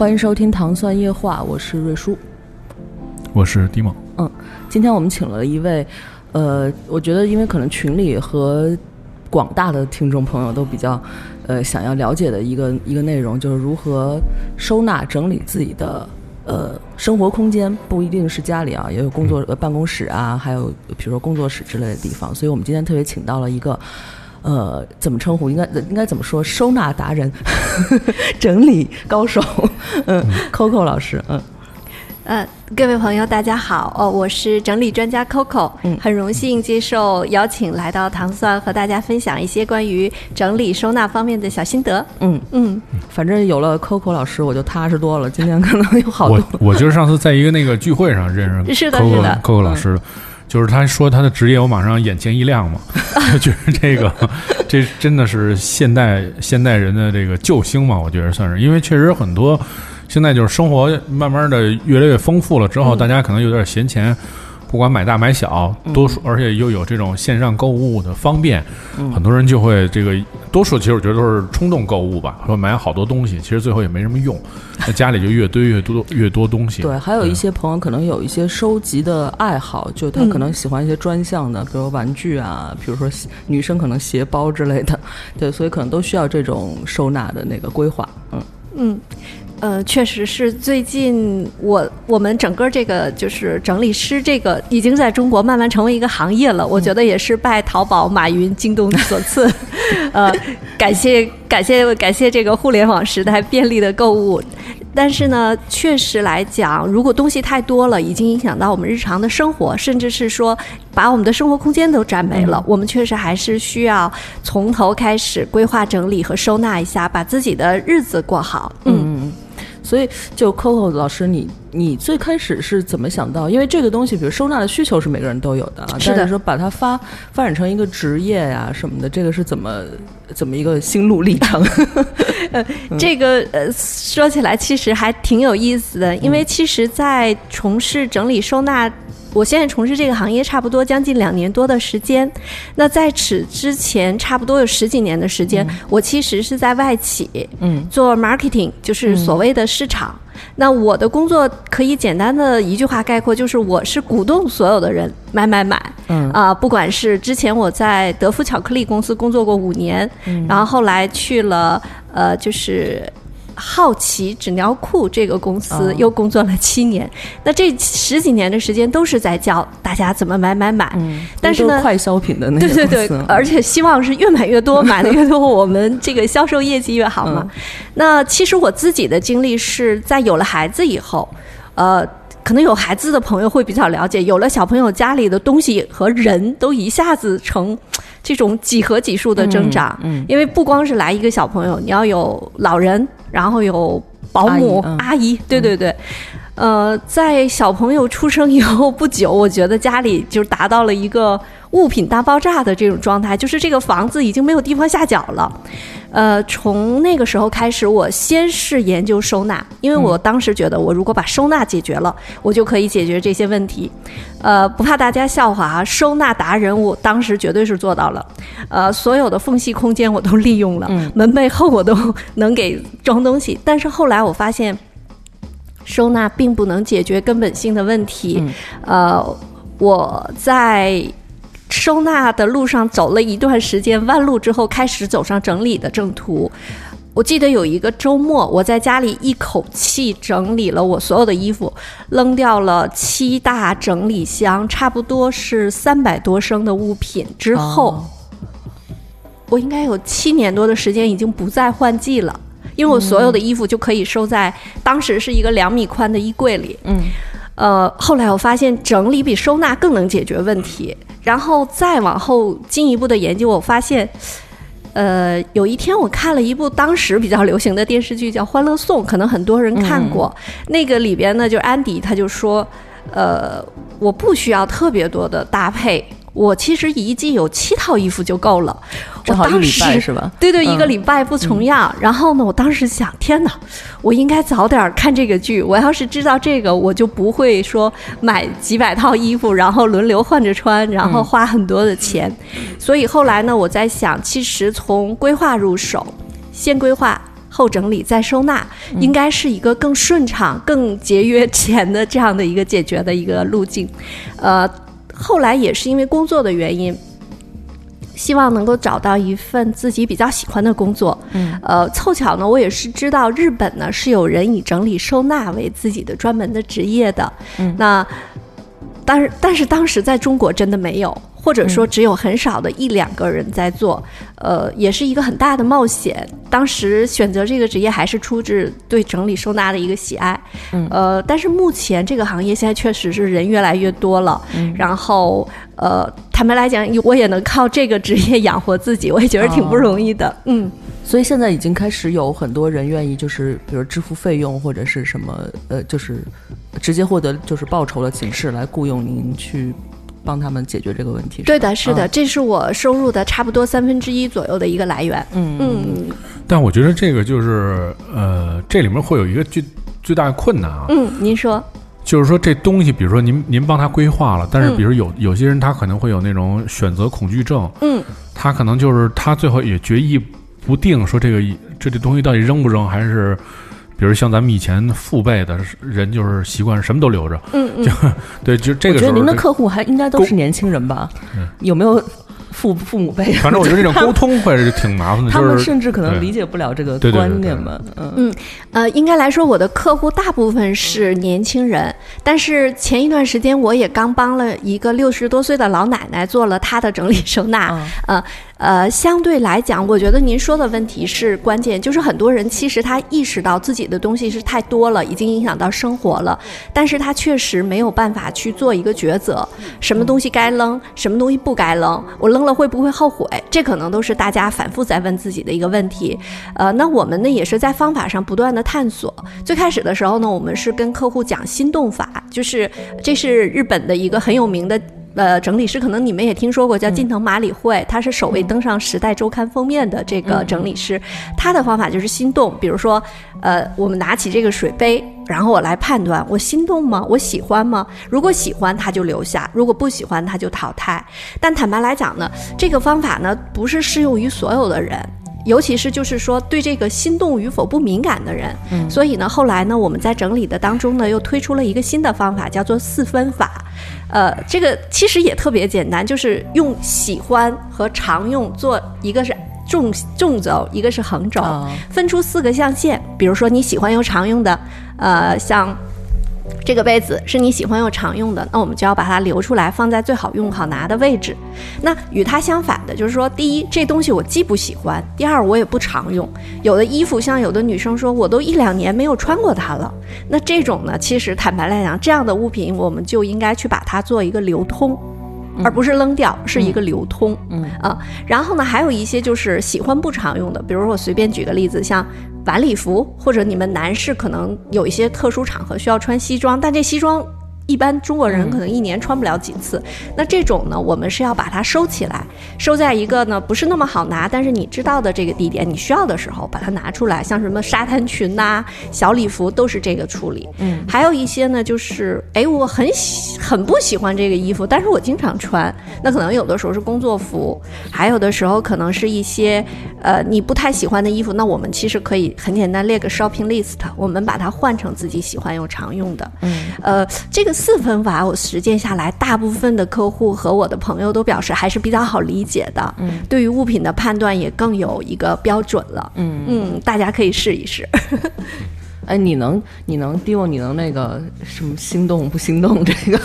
欢迎收听《糖蒜夜话》，我是瑞叔，我是迪蒙。嗯，今天我们请了一位，呃，我觉得因为可能群里和广大的听众朋友都比较，呃，想要了解的一个一个内容，就是如何收纳整理自己的呃生活空间，不一定是家里啊，也有工作呃办公室啊，还有比如说工作室之类的地方。所以我们今天特别请到了一个。呃，怎么称呼？应该应该怎么说？收纳达人，整理高手，嗯，Coco 老师，嗯，呃，各位朋友，大家好，哦，我是整理专家 Coco，嗯，很荣幸接受邀请来到糖蒜，和大家分享一些关于整理收纳方面的小心得，嗯。嗯，反正有了 Coco 老师，我就踏实多了。今天可能有好多，我我就是上次在一个那个聚会上认识是的是的。Coco 老师。就是他说他的职业，我马上眼前一亮嘛，觉得这个这真的是现代现代人的这个救星嘛，我觉得算是，因为确实很多现在就是生活慢慢的越来越丰富了之后，大家可能有点闲钱。不管买大买小，多数而且又有这种线上购物的方便，很多人就会这个多数其实我觉得都是冲动购物吧，说买好多东西，其实最后也没什么用，那家里就越堆越多越多东西。对，还有一些朋友可能有一些收集的爱好，就他可能喜欢一些专项的，比如玩具啊，比如说女生可能鞋包之类的，对，所以可能都需要这种收纳的那个规划。嗯嗯。呃，确实是最近我我们整个这个就是整理师这个已经在中国慢慢成为一个行业了。我觉得也是拜淘宝、马云、京东所赐。呃，感谢感谢感谢这个互联网时代便利的购物。但是呢，确实来讲，如果东西太多了，已经影响到我们日常的生活，甚至是说把我们的生活空间都占没了。我们确实还是需要从头开始规划整理和收纳一下，把自己的日子过好。嗯。所以，就 Coco 老师，你你最开始是怎么想到？因为这个东西，比如收纳的需求是每个人都有的，但是说把它发发展成一个职业呀什么的，这个是怎么怎么一个心路历程？呃，这个呃说起来其实还挺有意思的，因为其实，在从事整理收纳。我现在从事这个行业差不多将近两年多的时间，那在此之前差不多有十几年的时间，我其实是在外企，嗯，做 marketing，就是所谓的市场。那我的工作可以简单的一句话概括，就是我是鼓动所有的人买买买，嗯。啊，不管是之前我在德芙巧克力公司工作过五年，然后后来去了呃就是。好奇纸尿裤这个公司又工作了七年，那这十几年的时间都是在教大家怎么买买买。嗯，但是呢，快消品的那对对对，而且希望是越买越多，买的 越多，我们这个销售业绩越好嘛。那其实我自己的经历是在有了孩子以后，呃，可能有孩子的朋友会比较了解，有了小朋友，家里的东西和人都一下子成。这种几何级数的增长，嗯，因为不光是来一个小朋友，你要有老人，然后有保姆、阿姨，对对对。呃，在小朋友出生以后不久，我觉得家里就达到了一个物品大爆炸的这种状态，就是这个房子已经没有地方下脚了。呃，从那个时候开始，我先是研究收纳，因为我当时觉得，我如果把收纳解决了，我就可以解决这些问题。呃，不怕大家笑话啊，收纳达人，我当时绝对是做到了。呃，所有的缝隙空间我都利用了，门背后我都能给装东西。但是后来我发现。收纳并不能解决根本性的问题。呃，我在收纳的路上走了一段时间弯路之后，开始走上整理的正途。我记得有一个周末，我在家里一口气整理了我所有的衣服，扔掉了七大整理箱，差不多是三百多升的物品之后，我应该有七年多的时间已经不再换季了。因为我所有的衣服就可以收在当时是一个两米宽的衣柜里，嗯，呃，后来我发现整理比收纳更能解决问题，然后再往后进一步的研究，我发现呃，有一天我看了一部当时比较流行的电视剧，叫《欢乐颂》，可能很多人看过。那个里边呢，就安迪他就说，呃，我不需要特别多的搭配。我其实一季有七套衣服就够了，正好一礼拜是吧？对对，一个礼拜不重样。然后呢，我当时想，天哪，我应该早点看这个剧。我要是知道这个，我就不会说买几百套衣服，然后轮流换着穿，然后花很多的钱。所以后来呢，我在想，其实从规划入手，先规划后整理再收纳，应该是一个更顺畅、更节约钱的这样的一个解决的一个路径，呃。后来也是因为工作的原因，希望能够找到一份自己比较喜欢的工作。嗯，呃，凑巧呢，我也是知道日本呢是有人以整理收纳为自己的专门的职业的。嗯，那但是但是当时在中国真的没有。或者说只有很少的一两个人在做，呃，也是一个很大的冒险。当时选择这个职业还是出自对整理收纳的一个喜爱，呃，但是目前这个行业现在确实是人越来越多了，然后呃，坦白来讲，我也能靠这个职业养活自己，我也觉得挺不容易的，嗯。所以现在已经开始有很多人愿意，就是比如支付费用或者是什么，呃，就是直接获得就是报酬的形式来雇佣您去。帮他们解决这个问题。对的，是的，这是我收入的差不多三分之一左右的一个来源。嗯嗯。但我觉得这个就是呃，这里面会有一个最最大的困难啊。嗯，您说。就是说这东西，比如说您您帮他规划了，但是比如有有些人他可能会有那种选择恐惧症。嗯。他可能就是他最后也决议不定，说这个这这东西到底扔不扔，还是。比如像咱们以前父辈的人，就是习惯什么都留着，嗯嗯，就对，就这个时候，我觉得您的客户还应该都是年轻人吧？有没有父父母辈？反正我觉得这种沟通会是挺麻烦的，他们甚至可能理解不了这个观念吧？嗯嗯呃，应该来说，我的客户大部分是年轻人，但是前一段时间我也刚帮了一个六十多岁的老奶奶做了她的整理收纳，呃。呃，相对来讲，我觉得您说的问题是关键，就是很多人其实他意识到自己的东西是太多了，已经影响到生活了，但是他确实没有办法去做一个抉择，什么东西该扔，什么东西不该扔，我扔了会不会后悔？这可能都是大家反复在问自己的一个问题。呃，那我们呢也是在方法上不断的探索。最开始的时候呢，我们是跟客户讲心动法，就是这是日本的一个很有名的。呃，整理师可能你们也听说过，叫近藤麻里惠，他是首位登上《时代周刊》封面的这个整理师。他的方法就是心动，比如说，呃，我们拿起这个水杯，然后我来判断，我心动吗？我喜欢吗？如果喜欢，他就留下；如果不喜欢，他就淘汰。但坦白来讲呢，这个方法呢，不是适用于所有的人。尤其是就是说对这个心动与否不敏感的人，所以呢，后来呢，我们在整理的当中呢，又推出了一个新的方法，叫做四分法。呃，这个其实也特别简单，就是用喜欢和常用做一个是纵纵轴，一个是横轴，分出四个象限。比如说你喜欢用常用的，呃，像。这个杯子是你喜欢又常用的，那我们就要把它留出来，放在最好用、好拿的位置。那与它相反的，就是说，第一，这东西我既不喜欢；第二，我也不常用。有的衣服，像有的女生说，我都一两年没有穿过它了。那这种呢，其实坦白来讲，这样的物品，我们就应该去把它做一个流通。而不是扔掉，是一个流通。嗯啊，然后呢，还有一些就是喜欢不常用的，比如说我随便举个例子，像晚礼服，或者你们男士可能有一些特殊场合需要穿西装，但这西装。一般中国人可能一年穿不了几次，那这种呢，我们是要把它收起来，收在一个呢不是那么好拿，但是你知道的这个地点，你需要的时候把它拿出来，像什么沙滩裙呐、小礼服都是这个处理。嗯，还有一些呢，就是哎，我很喜很不喜欢这个衣服，但是我经常穿，那可能有的时候是工作服，还有的时候可能是一些呃你不太喜欢的衣服，那我们其实可以很简单列个 shopping list，我们把它换成自己喜欢又常用的。嗯，呃，这个。四分法我实践下来，大部分的客户和我的朋友都表示还是比较好理解的。嗯，对于物品的判断也更有一个标准了。嗯嗯，大家可以试一试。哎，你能你能 Dio 你能那个什么心动不心动？这个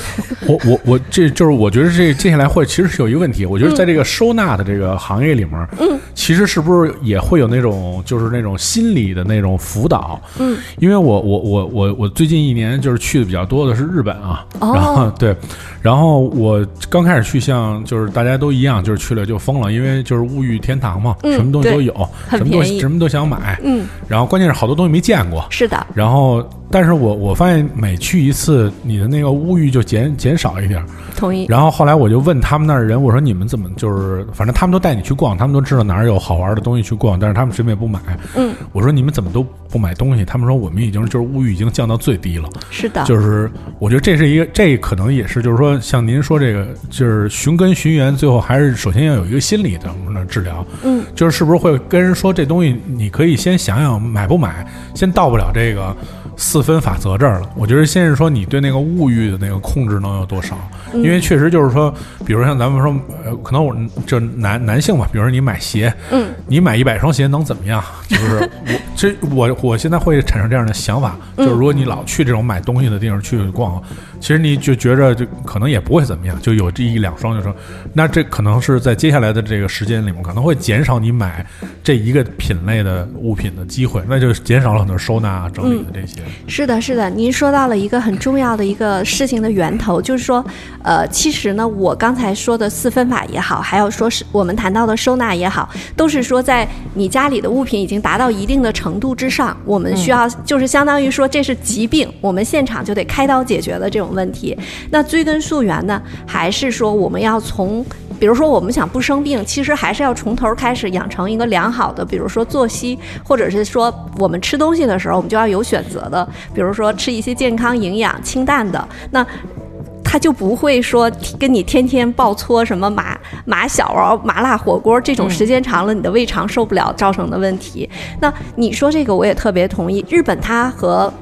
我我我这就是我觉得这接下来会其实是有一个问题，我觉得在这个收纳的这个行业里面，嗯，其实是不是也会有那种就是那种心理的那种辅导？嗯，因为我我我我我最近一年就是去的比较多的是日本啊，哦然后对，然后我刚开始去像就是大家都一样，就是去了就疯了，因为就是物欲天堂嘛，嗯什么东西都有，什么东西什么都想买，嗯，然后关键是好多东西没见过，是的，然后，但是我我发现每去一次，你的那个物欲就减减少一点。同意。然后后来我就问他们那儿人，我说你们怎么就是，反正他们都带你去逛，他们都知道哪儿有好玩的东西去逛，但是他们什么也不买。嗯，我说你们怎么都不买东西？他们说我们已经就是物欲已经降到最低了。是的，就是我觉得这是一个，这可能也是就是说，像您说这个，就是寻根寻源，最后还是首先要有一个心理的治疗。嗯，就是是不是会跟人说这东西，你可以先想想买不买，先到不了这个四分法则这儿了。我觉得先是说你对那个物欲的那个控制能有多少，嗯因为确实就是说，比如像咱们说，呃，可能我这男男性吧，比如说你买鞋，嗯，你买一百双鞋能怎么样？就是 我这我我现在会产生这样的想法，就是如果你老去这种买东西的地方去逛，其实你就觉着就可能也不会怎么样，就有这一两双就说，那这可能是在接下来的这个时间里面，可能会减少你买这一个品类的物品的机会，那就减少了很多收纳啊整理的这些。是的，是的，您说到了一个很重要的一个事情的源头，就是说，呃，其实呢，我刚才说的四分法也好，还有说是我们谈到的收纳也好，都是说在你家里的物品已经达到一定的程度之上，我们需要就是相当于说这是疾病，我们现场就得开刀解决的这种问题。那追根溯源呢，还是说我们要从比如说，我们想不生病，其实还是要从头开始养成一个良好的，比如说作息，或者是说我们吃东西的时候，我们就要有选择的，比如说吃一些健康、营养、清淡的。那他就不会说跟你天天爆搓什么麻麻小啊、麻辣火锅这种，时间长了你的胃肠受不了造成的问题。那你说这个我也特别同意。日本它和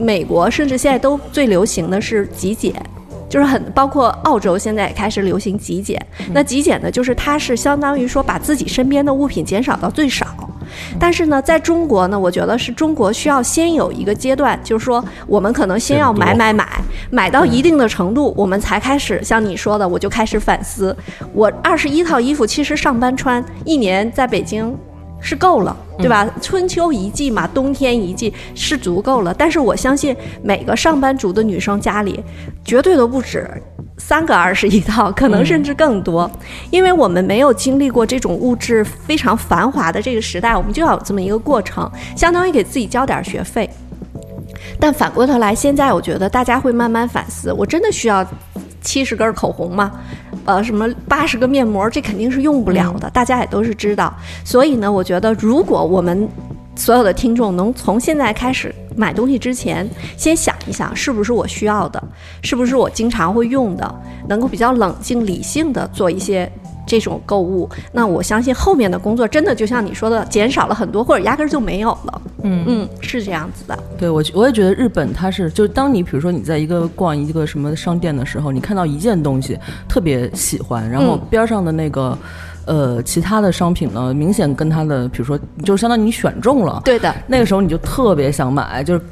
美国甚至现在都最流行的是极简。就是很包括澳洲现在也开始流行极简，那极简呢，就是它是相当于说把自己身边的物品减少到最少。但是呢，在中国呢，我觉得是中国需要先有一个阶段，就是说我们可能先要买买买，买到一定的程度，我们才开始像你说的，我就开始反思，我二十一套衣服其实上班穿一年在北京。是够了，对吧？春秋一季嘛，冬天一季是足够了。但是我相信每个上班族的女生家里，绝对都不止三个二十一套，可能甚至更多。因为我们没有经历过这种物质非常繁华的这个时代，我们就要有这么一个过程，相当于给自己交点学费。但反过头来，现在我觉得大家会慢慢反思：我真的需要七十根口红嘛？呃，什么八十个面膜，这肯定是用不了的，大家也都是知道。所以呢，我觉得如果我们所有的听众能从现在开始买东西之前，先想一想，是不是我需要的，是不是我经常会用的，能够比较冷静理性的做一些。这种购物，那我相信后面的工作真的就像你说的，减少了很多，或者压根儿就没有了。嗯嗯，是这样子的。对我，我也觉得日本它是，就是当你比如说你在一个逛一个什么商店的时候，你看到一件东西特别喜欢，然后嗯边上的那个。呃，其他的商品呢，明显跟它的，比如说，就相当于你选中了，对的，那个时候你就特别想买，就是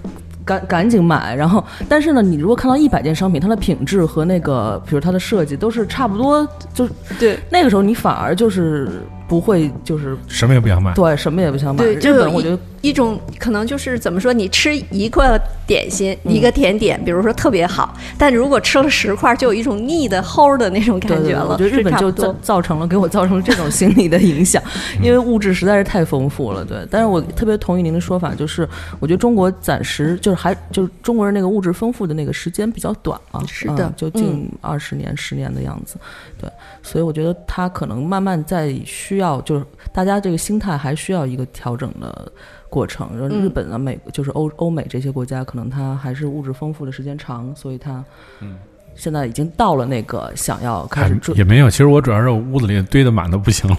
赶赶紧买。然后，但是呢，你如果看到一百件商品，它的品质和那个，比如它的设计都是差不多，就对那个时候你反而就是不会，就是什么也不想买。对什么也不想买。对，就日本我觉得一种可能就是怎么说，你吃一个点心、一个甜点，比如说特别好，但如果吃了十块，就有一种腻的齁的那种感对对对觉了。我觉得日本就造造成了给我造成了这种心理的影响，因为物质实在是太丰富了。对，但是我特别同意您的说法，就是我觉得中国暂时就是还就是中国人那个物质丰富的那个时间比较短啊，是的嗯就近二十年、十年的样子。对，所以我觉得他可能慢慢在需要，就是大家这个心态还需要一个调整的。过程，然后日本啊、美就是欧欧美这些国家，可能它还是物质丰富的时间长，所以它，嗯，现在已经到了那个想要开始追也没有，其实我主要是屋子里堆的满的不行了，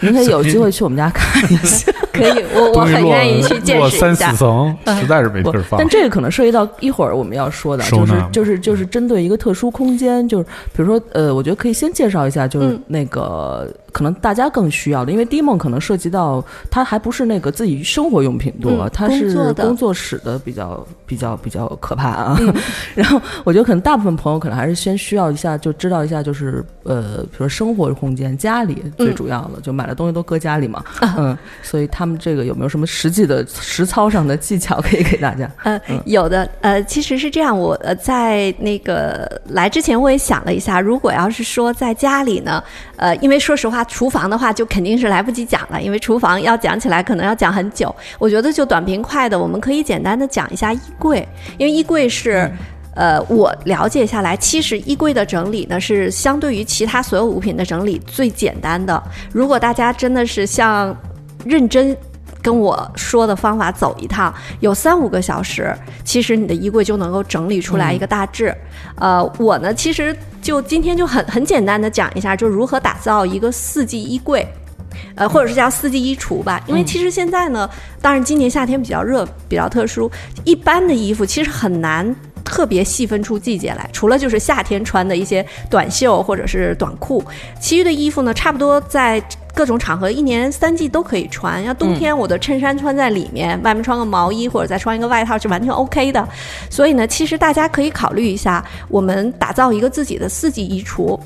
您可以有机会去我们家看一下。可以，我我很愿意去见识一下四。层，实在是没地儿放但。这个可能涉及到一会儿我们要说的，就是就是就是针对一个特殊空间，就是比如说呃，我觉得可以先介绍一下，就是嗯那个可能大家更需要的，因为低梦可能涉及到它还不是那个自己生活用品多，嗯它是工作室的比较比较比较可怕啊。然后我觉得可能大部分朋友可能还是先需要一下，就知道一下，就是呃，比如说生活空间，家里最主要的，就买的东西都搁家里嘛，嗯，所以他们这个有没有什么实际的实操上的技巧可以给大家？呃，有的，呃，其实是这样，我呃在那个来之前我也想了一下，如果要是说在家里呢，呃，因为说实话，厨房的话就肯定是来不及讲了，因为厨房要讲起来可能要讲很久。我觉得就短平快的，我们可以简单的讲一下衣柜，因为衣柜是。呃，我了解下来，其实衣柜的整理呢是相对于其他所有物品的整理最简单的。如果大家真的是像认真跟我说的方法走一趟，有三五个小时，其实你的衣柜就能够整理出来一个大致。呃，我呢，其实就今天就很很简单的讲一下，就如何打造一个四季衣柜。呃，或者是叫四季衣橱吧，因为其实现在呢，当然今年夏天比较热，比较特殊，一般的衣服其实很难特别细分出季节来，除了就是夏天穿的一些短袖或者是短裤，其余的衣服呢，差不多在各种场合一年三季都可以穿。要冬天我的衬衫穿在里面，外面穿个毛衣或者再穿一个外套是完全 OK 的。所以呢，其实大家可以考虑一下，我们打造一个自己的四季衣橱。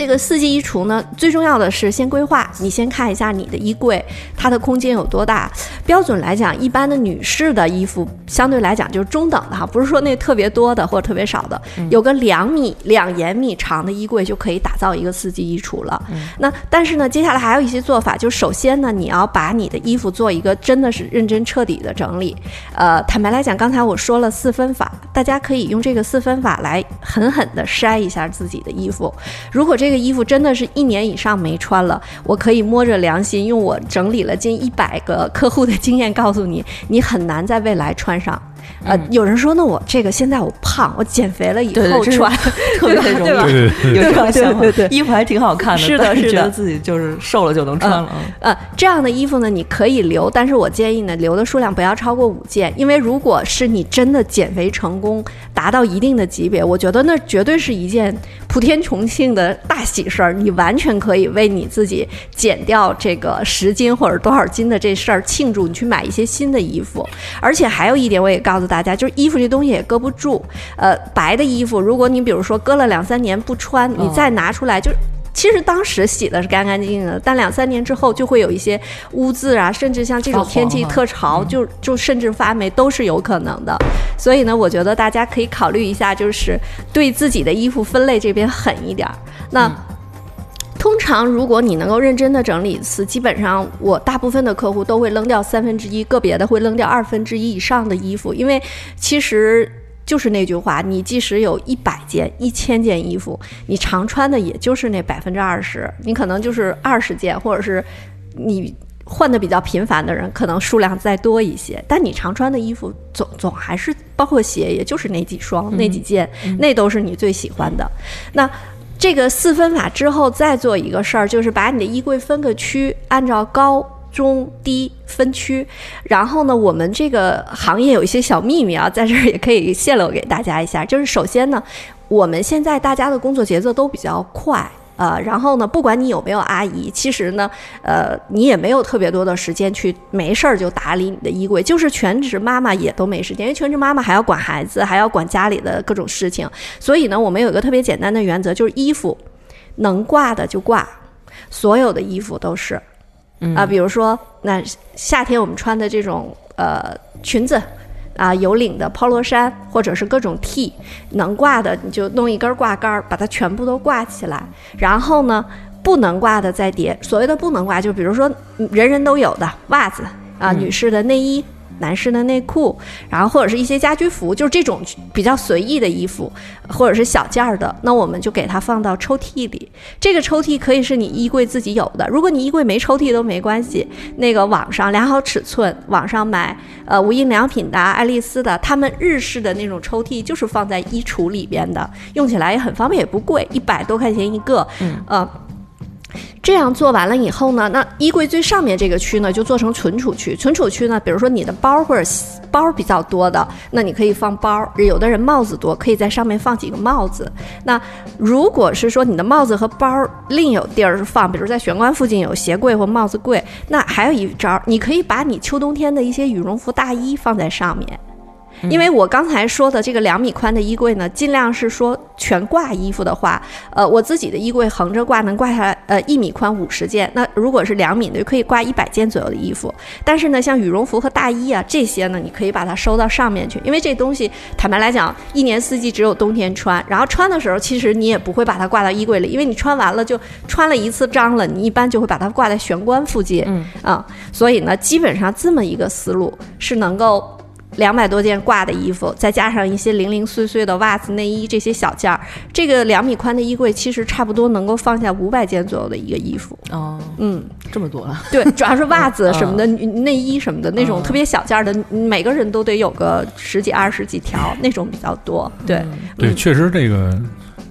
这个四季衣橱呢，最重要的是先规划。你先看一下你的衣柜，它的空间有多大。标准来讲，一般的女士的衣服相对来讲就是中等的哈，不是说那特别多的或者特别少的，有个两米两延米长的衣柜就可以打造一个四季衣橱了。那但是呢，接下来还有一些做法，就首先呢，你要把你的衣服做一个真的是认真彻底的整理。呃，坦白来讲，刚才我说了四分法，大家可以用这个四分法来狠狠的筛一下自己的衣服。如果这这个衣服真的是一年以上没穿了，我可以摸着良心，用我整理了近一百个客户的经验告诉你，你很难在未来穿上。呃，有人说，那我这个现在我胖，我减肥了以后穿，特别容易对吧？对对对，有这种想法，对对对。衣服还挺好看的，是的是的。觉得自己就是瘦了就能穿了。嗯。呃，这样的衣服呢，你可以留，但是我建议呢，留的数量不要超过五件，因为如果是你真的减肥成功，达到一定的级别，我觉得那绝对是一件普天同庆的大喜事儿，你完全可以为你自己减掉这个十斤或者多少斤的这事儿庆祝，你去买一些新的衣服。而且还有一点，我也告诉大家，就是衣服这东西也搁不住，呃，白的衣服，如果你比如说搁了两三年不穿，你再拿出来就。其实当时洗的是干干净净的，但两三年之后就会有一些污渍啊，甚至像这种天气特潮，就就甚至发霉都是有可能的。所以呢，我觉得大家可以考虑一下，就是对自己的衣服分类这边狠一点儿。那。通常，如果你能够认真的整理一次，基本上我大部分的客户都会扔掉三分之一，个别的会扔掉二分之一以上的衣服，因为其实就是那句话，你即使有一百件、一千件衣服，你常穿的也就是那百分之二十，你可能就是二十件，或者是你换的比较频繁的人，可能数量再多一些，但你常穿的衣服总总还是包括鞋，也就是那几双、那几件，那都是你最喜欢的。那这个四分法之后，再做一个事儿，就是把你的衣柜分个区，按照高。中低分区，然后呢，我们这个行业有一些小秘密啊，在这儿也可以泄露给大家一下。就是首先呢，我们现在大家的工作节奏都比较快，呃，然后呢，不管你有没有阿姨，其实呢，呃，你也没有特别多的时间去没事儿就打理你的衣柜，就是全职妈妈也都没时间，因为全职妈妈还要管孩子，还要管家里的各种事情，所以呢，我们有一个特别简单的原则，就是衣服能挂的就挂，所有的衣服都是。啊，比如说，那夏天我们穿的这种呃裙子，啊有领的 polo 衫，或者是各种 T，能挂的你就弄一根挂杆儿，把它全部都挂起来。然后呢，不能挂的再叠。所谓的不能挂，就比如说人人都有的袜子啊，女士的内衣。男士的内裤，然后或者是一些家居服，就是这种比较随意的衣服，或者是小件儿的，那我们就给它放到抽屉里。这个抽屉可以是你衣柜自己有的，如果你衣柜没抽屉都没关系。那个网上量好尺寸，网上买呃无印良品的、爱丽丝的，他们日式的那种抽屉就是放在衣橱里边的，用起来也很方便，也不贵，一百多块钱一个。嗯，呃。这样做完了以后呢，那衣柜最上面这个区呢，就做成存储区。存储区呢，比如说你的包或者包比较多的，那你可以放包；有的人帽子多，可以在上面放几个帽子。那如果是说你的帽子和包另有地儿放，比如在玄关附近有鞋柜或帽子柜，那还有一招，你可以把你秋冬天的一些羽绒服、大衣放在上面。因为我刚才说的这个两米宽的衣柜呢，尽量是说全挂衣服的话，呃，我自己的衣柜横着挂能挂下来，呃，一米宽五十件。那如果是两米的，就可以挂一百件左右的衣服。但是呢，像羽绒服和大衣啊这些呢，你可以把它收到上面去，因为这东西坦白来讲，一年四季只有冬天穿。然后穿的时候，其实你也不会把它挂到衣柜里，因为你穿完了就穿了一次脏了，你一般就会把它挂在玄关附近。嗯啊，所以呢，基本上这么一个思路是能够。两百多件挂的衣服，再加上一些零零碎碎的袜子、内衣这些小件儿，这个两米宽的衣柜其实差不多能够放下五百件左右的一个衣服。哦，嗯，这么多啊？对，主要是袜子什么的、内衣什么的那种特别小件儿的，每个人都得有个十几、二十几条那种比较多。对，对，确实这个。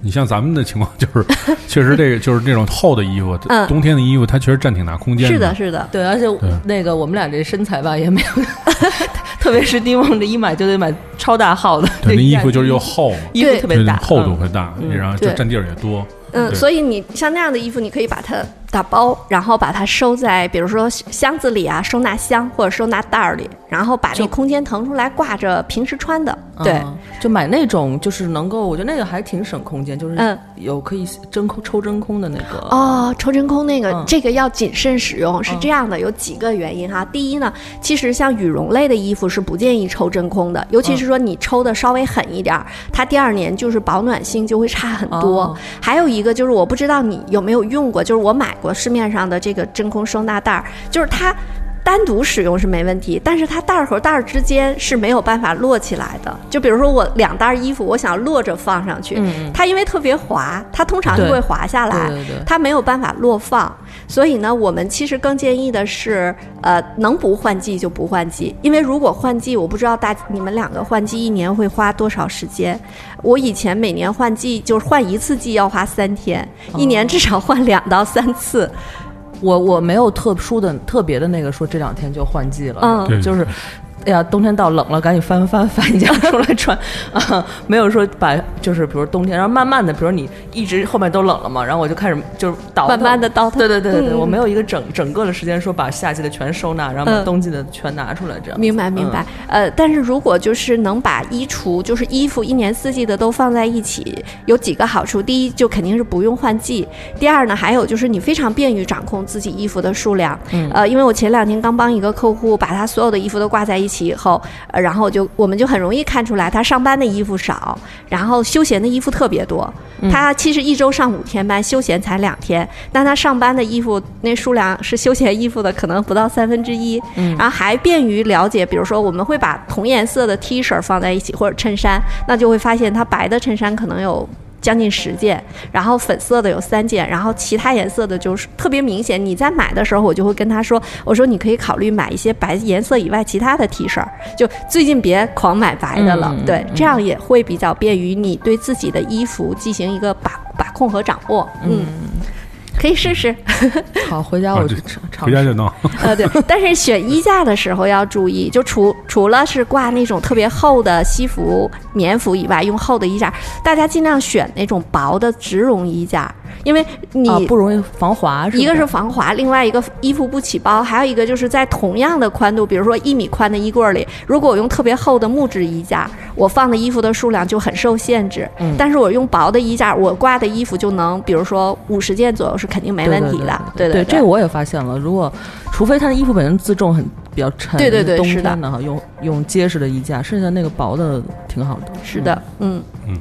你像咱们的情况，就是确实这个就是这种厚的衣服，冬天的衣服它确实占挺大空间。是的，是的，对，而且那个我们俩这身材吧也没有，特别是丁梦这一买就得买超大号的，对，那衣服就是又厚，衣服特别大，厚度会大，然后就占地儿也多。嗯，所以你像那样的衣服，你可以把它。打包，然后把它收在，比如说箱子里啊，收纳箱或者收纳袋儿里，然后把这空间腾出来挂着平时穿的。对，就买那种就是能够，我觉得那个还挺省空间，就是嗯，有可以真空抽真空的那个。哦，抽真空那个，这个要谨慎使用，是这样的，有几个原因哈。第一呢，其实像羽绒类的衣服是不建议抽真空的，尤其是说你抽的稍微狠一点，它第二年就是保暖性就会差很多。还有一个就是我不知道你有没有用过，就是我买。过市面上的这个真空收纳袋儿，就是它单独使用是没问题，但是它袋儿和袋儿之间是没有办法摞起来的。就比如说我两袋衣服，我想摞着放上去，它因为特别滑，它通常就会滑下来，它没有办法摞放。所以呢，我们其实更建议的是，呃，能不换季就不换季，因为如果换季，我不知道大你们两个换季一年会花多少时间。我以前每年换季就是换一次季要花三天，一年至少换两到三次。我我没有特殊的特别的那个说这两天就换季了，嗯，就是。哎呀，冬天到冷了，赶紧翻翻翻一件出来穿啊！没有说把就是比如冬天，然后慢慢的，比如你一直后面都冷了嘛，然后我就开始就是倒慢慢的倒腾。对对对对对，我没有一个整整个的时间说把夏季的全收纳，然后把冬季的全拿出来这样。明白明白。呃，但是如果就是能把衣橱就是衣服一年四季的都放在一起，有几个好处。第一，就肯定是不用换季；第二呢，还有就是你非常便于掌控自己衣服的数量。嗯。呃，因为我前两天刚帮一个客户把他所有的衣服都挂在一。起以后，呃，然后就我们就很容易看出来，他上班的衣服少，然后休闲的衣服特别多。他其实一周上五天班，休闲才两天，但他上班的衣服那数量是休闲衣服的可能不到三分之一。然后还便于了解，比如说我们会把同颜色的 T 恤放在一起，或者衬衫，那就会发现他白的衬衫可能有。将近十件，然后粉色的有三件，然后其他颜色的就是特别明显。你在买的时候，我就会跟他说：“我说你可以考虑买一些白颜色以外其他的 T 恤，就最近别狂买白的了。”对，这样也会比较便于你对自己的衣服进行一个把把控和掌握。嗯。可以试试，好，回家我就回家就弄。呃，对，但是选衣架的时候要注意，就除除了是挂那种特别厚的西服、棉服以外，用厚的衣架，大家尽量选那种薄的植绒衣架。因为你不容易防滑，一个是防滑，另外一个衣服不起包，还有一个就是在同样的宽度，比如说一米宽的衣柜里，如果我用特别厚的木质衣架，我放的衣服的数量就很受限制。嗯，但是我用薄的衣架，我挂的衣服就能，比如说五十件左右是肯定没问题的。对对，这个我也发现了。如果除非他的衣服本身自重很比较沉，对对对，冬天的哈，用用结实的衣架，剩下那个薄的挺好的。是的，嗯嗯。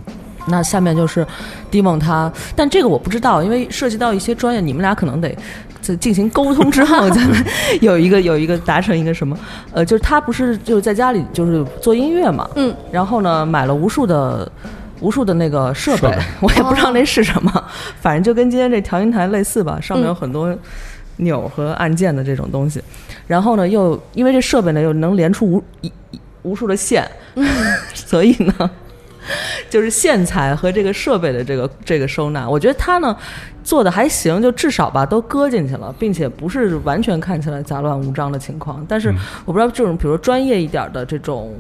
那下面就是迪蒙他，但这个我不知道，因为涉及到一些专业，你们俩可能得在进行沟通之后，咱们有一个有一个达成一个什么？呃，就是他不是就在家里就是做音乐嘛，嗯，然后呢买了无数的无数的那个设备，我也不知道那是什么，反正就跟今天这调音台类似吧，上面有很多钮和按键的这种东西，然后呢又因为这设备呢又能连出无一无数的线，所以呢。就是线材和这个设备的这个这个收纳，我觉得它呢做的还行，就至少吧都搁进去了，并且不是完全看起来杂乱无章的情况。但是我不知道这种比如说专业一点的这种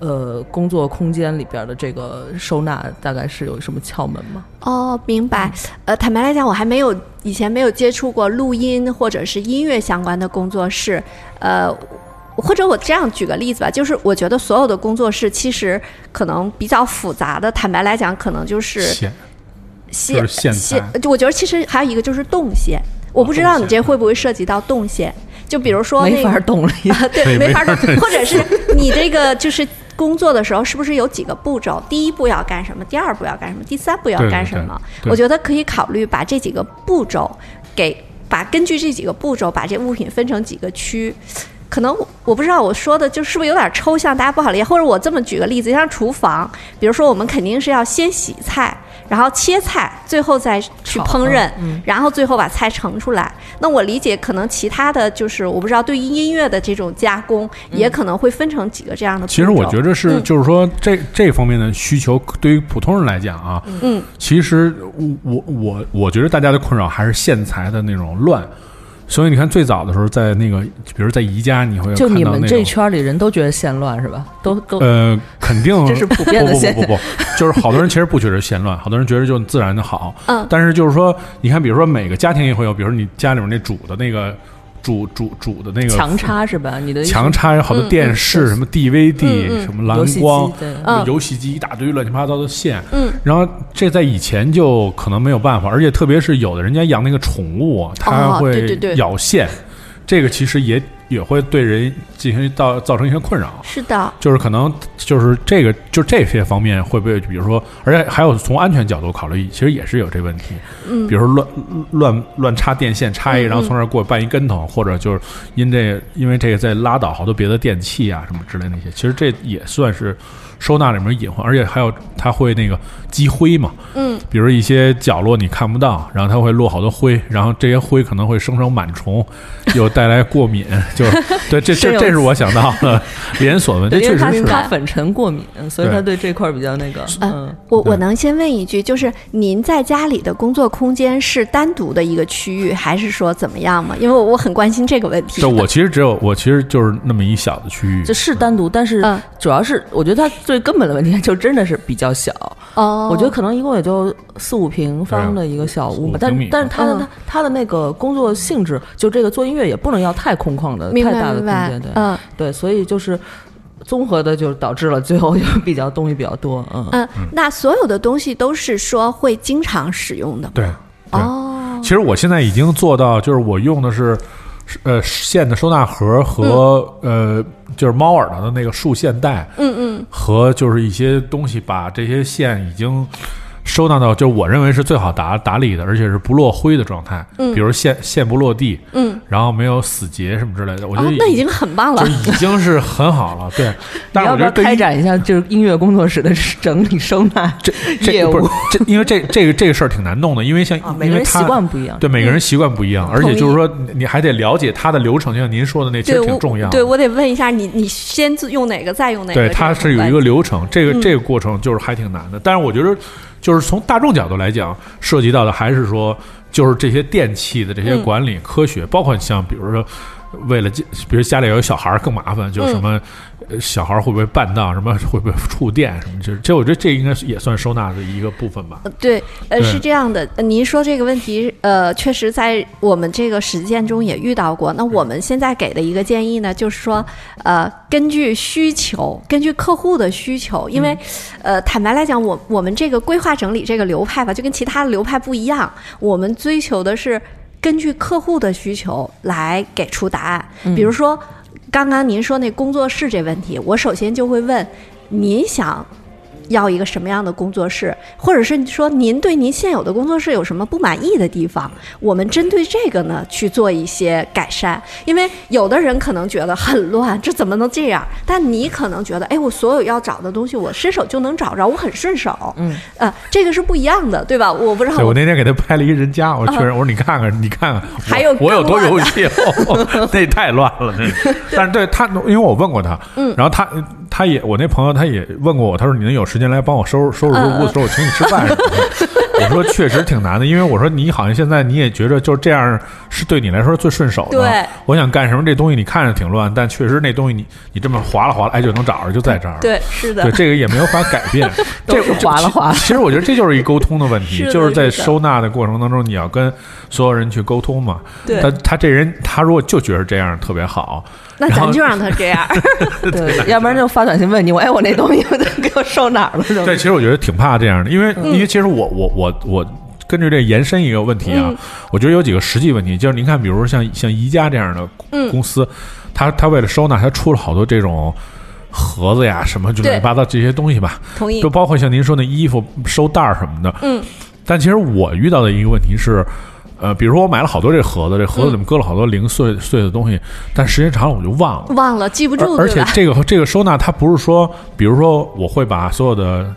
呃工作空间里边的这个收纳，大概是有什么窍门吗？哦，明白。呃，坦白来讲，我还没有以前没有接触过录音或者是音乐相关的工作室。呃，或者我这样举个例子吧，就是我觉得所有的工作室其实可能比较复杂的，坦白来讲，可能就是线线就是线我觉得其实还有一个就是动线，我不知道你这会不会涉及到动线。就比如说那没个法动了，啊，对，没法动或者是你这个就是工作的时候，是不是有几个步骤？第一步要干什么？第二步要干什么？第三步要干什么？对我觉得可以考虑把这几个步骤给把根据这几个步骤把这物品分成几个区。可能我我不知道我说的就是不是有点抽象，大家不好理解。或者我这么举个例子，像厨房，比如说我们肯定是要先洗菜，然后切菜，最后再去烹饪，嗯然后最后把菜盛出来。那我理解，可能其他的就是我不知道对于音乐的这种加工，也可能会分成几个这样的。其实我觉得是，嗯就是说这这方面的需求，对于普通人来讲啊，嗯，其实我我我觉得大家的困扰还是线材的那种乱。所以你看，最早的时候，在那个，比如在宜家，你会就你们这圈里人都觉得线乱是吧？都都呃，肯定 这是普遍的现不不不不不，就是好多人其实不觉得线乱，好多人觉得就自然的好。嗯但是就是说，你看，比如说每个家庭也会有，比如说你家里面那煮的那个煮煮煮的那个强插是吧？你的强插有好多电视，什么 DVD，、什么蓝光，对游戏机一大堆乱七八糟的线。嗯，然后这在以前就可能没有办法，而且特别是有的人家养那个宠物，它哦对会对对咬线，这个其实也也会对人进行造造成一些困扰。是的，就是可能就是这个就这些方面会不会，比如说，而且还有从安全角度考虑，其实也是有这问题。嗯比如说乱乱乱插电线，插一，嗯然后从那儿过绊一跟头，或者就是因这因为这个在拉倒好多别的电器啊什么之类那些，其实这也算是收纳里面隐患，而且还有它会那个积灰嘛，嗯，比如一些角落你看不到，然后它会落好多灰，然后这些灰可能会生成螨虫，又带来过敏，就对这这这是我想到的 连锁问，这对，因为他确实是。他粉尘过敏，所以对他对这块儿比较那个，嗯，我我能先问一句，就是您在家里的工作空间是单独的一个区域，还是说怎么样嘛？因为我我很关心这个问题。就我其实只有我其实就是那么一小的区域。这，是单独，但是嗯。主要是我觉得它最根本的问题就真的是比较小，哦，我觉得可能一共也就四五平方的一个小屋吧，但但是他的嗯它它的那个工作性质，就这个做音乐也不能要太空旷的、太大的空间，对，嗯对，所以就是综合的就导致了最后就比较东西比较多，嗯。嗯，那所有的东西都是说会经常使用的？对对。哦，其实我现在已经做到，就是我用的是呃线的收纳盒和、呃就是猫耳朵的那个束线带，嗯嗯。和就是一些东西，把这些线已经收纳到，就我认为是最好打打理的，而且是不落灰的状态。嗯比如线线不落地，嗯，然后没有死结什么之类的，我觉得，哦那已经很棒了就。已经是很好了。对，但是我觉得开展一下就是音乐工作室的整理收纳这这业务不是这，因为这这个这个事儿挺难弄的，因为像、啊？每个人因为他习惯不一样，对每个人习惯不一样，而且就是说你你还得了解他的流程，就像您说的那，其实挺重要的。对我得问一下你，你先用哪个，再用哪个？对，它是有一个流程，这个嗯这个过程就是还挺难的。但是我觉得，就是从大众角度来讲，涉及到的还是说，就是这些电器的这些嗯管理科学，包括像比如说。为了家，比如家里有小孩儿更麻烦，就是什么，呃小孩儿会不会绊到，什么会不会触电，什么，就是这我觉得这应该是也算收纳的一个部分吧。呃对，呃，是这样的，呃您说这个问题，呃，确实在我们这个实践中也遇到过。那我们现在给的一个建议呢，就是说，呃，根据需求，根据客户的需求，因为，呃，坦白来讲，我我们这个规划整理这个流派吧，就跟其他的流派不一样，我们追求的是根据客户的需求来给出答案。比如说，刚刚您说那工作室这问题，我首先就会问，您想要一个什么样的工作室，或者是说您对您现有的工作室有什么不满意的地方，我们针对这个呢去做一些改善。因为有的人可能觉得很乱，这怎么能这样？但你可能觉得，哎，我所有要找的东西，我伸手就能找着，我很顺手。嗯，呃，这个是不一样的，对吧？我不知道对，我那天给他拍了一个人家，我确认，我说你看看，你看看，还有我有多优秀，那太乱了，那。但是对他，因为我问过他，嗯然后他他也我那朋友他也问过我，他说你能有时间来帮我收拾收拾嗯屋子，说我请你吃饭什么的。我说确实挺难的，因为我说你好像现在你也觉着就是这样是对你来说最顺手的。对，我想干什么这东西你看着挺乱，但确实那东西你你这么划拉划拉，哎就能找着，就在这儿。对，是的对，，这个也没有法改变，都这是划拉划拉其实我觉得这就是一沟通的问题是，就是在收纳的过程当中，你要跟所有人去沟通嘛。对他他这人他如果就觉得这样特别好，那咱就让他这样。对，要不然就发短信问你，我哎，我那东西 给我收哪儿了？是吧对，其实我觉得挺怕这样的，因为、嗯因为其实我我我我根据这延伸一个问题啊，嗯我觉得有几个实际问题，就是您看，比如说像像宜家这样的嗯公司，它它为了收纳，它出了好多这种盒子呀，什么就乱七八糟这些东西吧，同意就。包括像您说那衣服收袋儿什么的，嗯，但其实我遇到的一个问题是。呃，比如说我买了好多这盒子，这盒子里面搁了好多零碎碎的东西，但时间长了我就忘了。忘了记不住，而而且？这个这个收纳，它不是说，比如说我会把所有的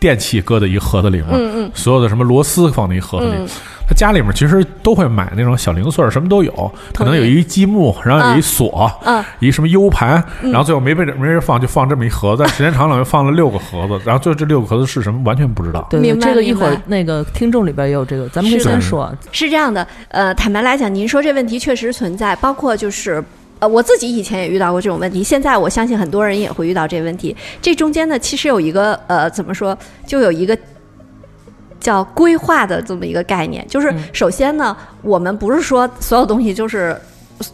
电器搁在一个盒子里面，嗯嗯所有的什么螺丝放在一个盒子里。嗯他家里面其实都会买那种小零碎儿，什么都有，可能有一积木，然后有一锁，嗯一什么 U 盘，然后最后没被没人放，就放这么一盒子。时间长了，又放了六个盒子，然后最后这六个盒子是什么，完全不知道。对，明白这个一会儿那个听众里边也有这个，咱们可以先说。是这样的，呃，坦白来讲，您说这问题确实存在，包括就是。呃，我自己以前也遇到过这种问题，现在我相信很多人也会遇到这个问题。这中间呢，其实有一个呃，怎么说，就有一个叫规划的这么一个概念，就是首先呢，我们不是说所有东西就是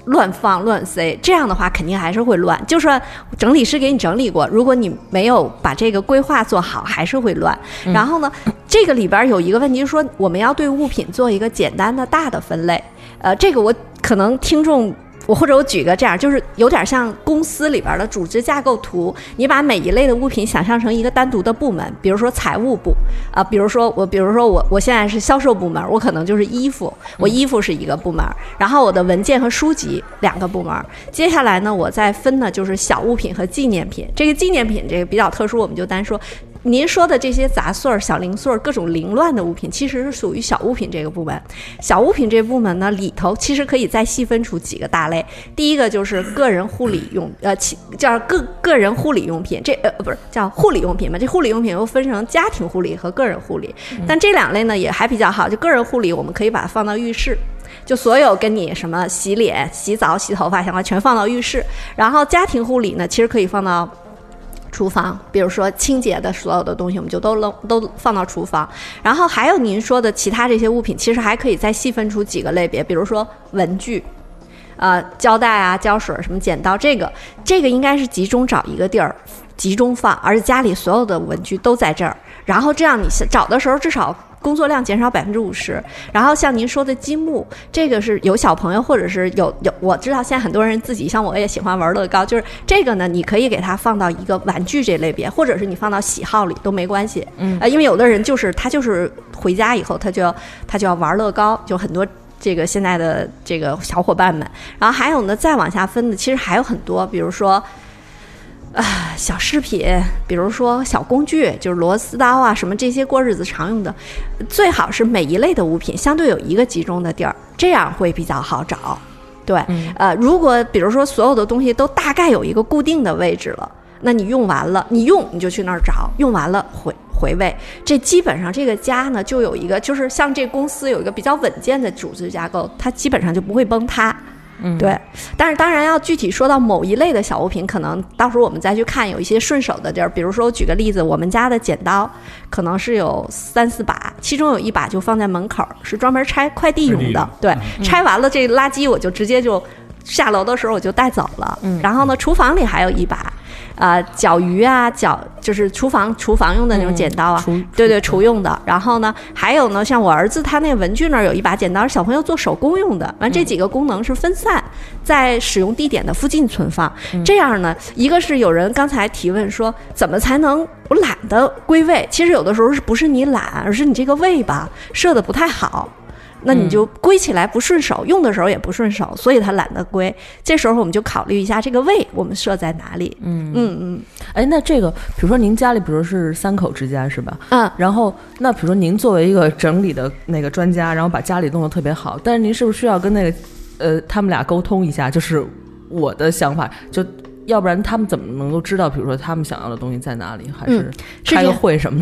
乱放乱塞，这样的话肯定还是会乱。就算整理师给你整理过，如果你没有把这个规划做好，还是会乱。然后呢，这个里边有一个问题，就是说我们要对物品做一个简单的大的分类。呃，这个我可能听众。我或者我举个这样，就是有点像公司里边的组织架构图，你把每一类的物品想象成一个单独的部门，比如说财务部啊、比如说我，比如说我我现在是销售部门，我可能就是衣服，我衣服是一个部门，然后我的文件和书籍两个部门，接下来呢，我再分呢就是小物品和纪念品。这个纪念品这个比较特殊，我们就单说。您说的这些杂碎儿、小零碎儿、各种凌乱的物品，其实是属于小物品这个部门。小物品这部门呢，里头其实可以再细分出几个大类。第一个就是个人护理用，呃，其叫个个人护理用品，这呃不是叫护理用品嘛？这护理用品又分成家庭护理和个人护理。但这两类呢也还比较好，就个人护理我们可以把它放到浴室。就所有跟你什么洗脸、洗澡、洗头发相关，全放到浴室。然后家庭护理呢，其实可以放到厨房，比如说清洁的所有的东西，我们就都扔都放到厨房。然后还有您说的其他这些物品，其实还可以再细分出几个类别，比如说文具。呃，胶带啊、胶水、什么剪刀，这个这个应该是集中找一个地儿，集中放，而且家里所有的文具都在这儿。然后这样你找的时候，至少工作量减少百分之五十。然后像您说的积木，这个是有小朋友或者是有有，我知道现在很多人自己像我也喜欢玩乐高，就是这个呢，你可以给它放到一个玩具这类别，或者是你放到喜好里都没关系。嗯，呃，因为有的人就是他就是回家以后他就要他就要玩乐高，就很多。这个现在的这个小伙伴们，然后还有呢，再往下分的，其实还有很多，比如说，啊、小饰品，比如说小工具，就是螺丝刀啊，什么这些过日子常用的，最好是每一类的物品相对有一个集中的地儿，这样会比较好找。对，呃，如果比如说所有的东西都大概有一个固定的位置了，那你用完了，你用你就去那儿找，用完了回回位，这基本上这个家呢就有一个，就是像这公司有一个比较稳健的组织架构，它基本上就不会崩塌。嗯，对，但是当然要具体说到某一类的小物品，可能到时候我们再去看有一些顺手的地儿。比如说，我举个例子，我们家的剪刀可能是有三四把，其中有一把就放在门口，是专门拆快递用的。对，拆完了这垃圾我就直接就下楼的时候我就带走了。嗯，然后呢，厨房里还有一把，呃，绞鱼啊，绞就是厨房厨房用的那种剪刀啊，厨对对，厨用的。然后呢，还有呢，像我儿子他那文具那儿有一把剪刀，是小朋友做手工用的。完，这几个功能是分散在使用地点的附近存放。这样呢，一个是有人刚才提问说，怎么才能我懒得归位？其实有的时候是不是你懒，而是你这个位吧设的不太好。那你就归起来不顺手，用的时候也不顺手，所以他懒得归。这时候我们就考虑一下这个位我们设在哪里。嗯嗯嗯哎，那这个，比如说您家里，比如是三口之家是吧？嗯，然后，那比如说您作为一个整理的那个专家，然后把家里弄得特别好，但是您是不是需要跟那个呃他们俩沟通一下？就是我的想法，就要不然他们怎么能够知道，比如说他们想要的东西在哪里？还是开个会什么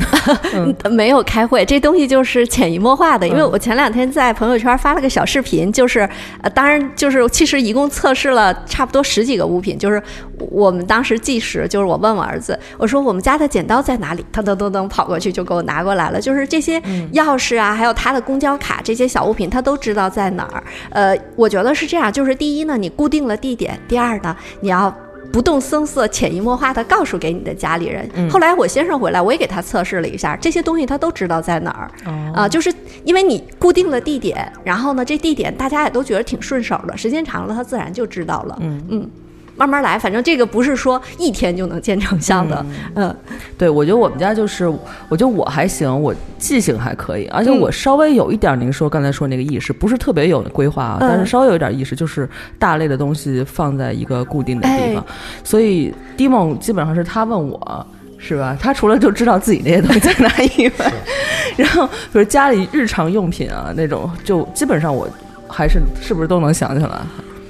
的？没有开会，这东西就是潜移默化的。因为嗯我前两天在朋友圈发了个小视频，就是呃，当然就是其实一共测试了差不多十几个物品，就是我们当时计时，就是我问我儿子，我说我们家的剪刀在哪里？他噔噔噔跑过去就给我拿过来了。就是这些钥匙啊，还有他的公交卡这些小物品，他都知道在哪儿。呃，我觉得是这样，就是第一呢，你固定了地点；第二呢，你要。不动声色、潜移默化的告诉给你的家里人。后来我先生回来，我也给他测试了一下，这些东西他都知道在哪儿。啊、就是因为你固定了地点，然后呢，这地点大家也都觉得挺顺手的，时间长了他自然就知道了。嗯慢慢来，反正这个不是说一天就能见成效的。嗯对，我觉得我们家就是，我觉得我还行，我记性还可以，而且我稍微有一点您说刚才说那个意识，不是特别有规划啊，但是嗯稍微有一点意识，就是大类的东西放在一个固定的地方，哎所以 d i m o 基本上是他问我。是吧？他除了就知道自己那些东西在哪以外，然后比如家里日常用品啊那种，就基本上我还是是不是都能想起来？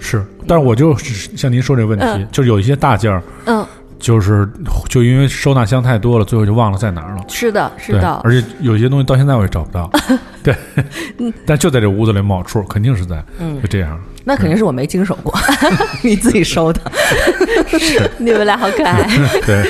是，但是我就是像您说这个问题，嗯就是有一些大件儿，嗯，就是就因为收纳箱太多了，最后就忘了在哪儿了。是的，是，的。而且有些东西到现在我也找不到。对，但就在这屋子里冒处，肯定是在，嗯就这样。那肯定是我没经手过，你自己收的。你们俩好可爱。对，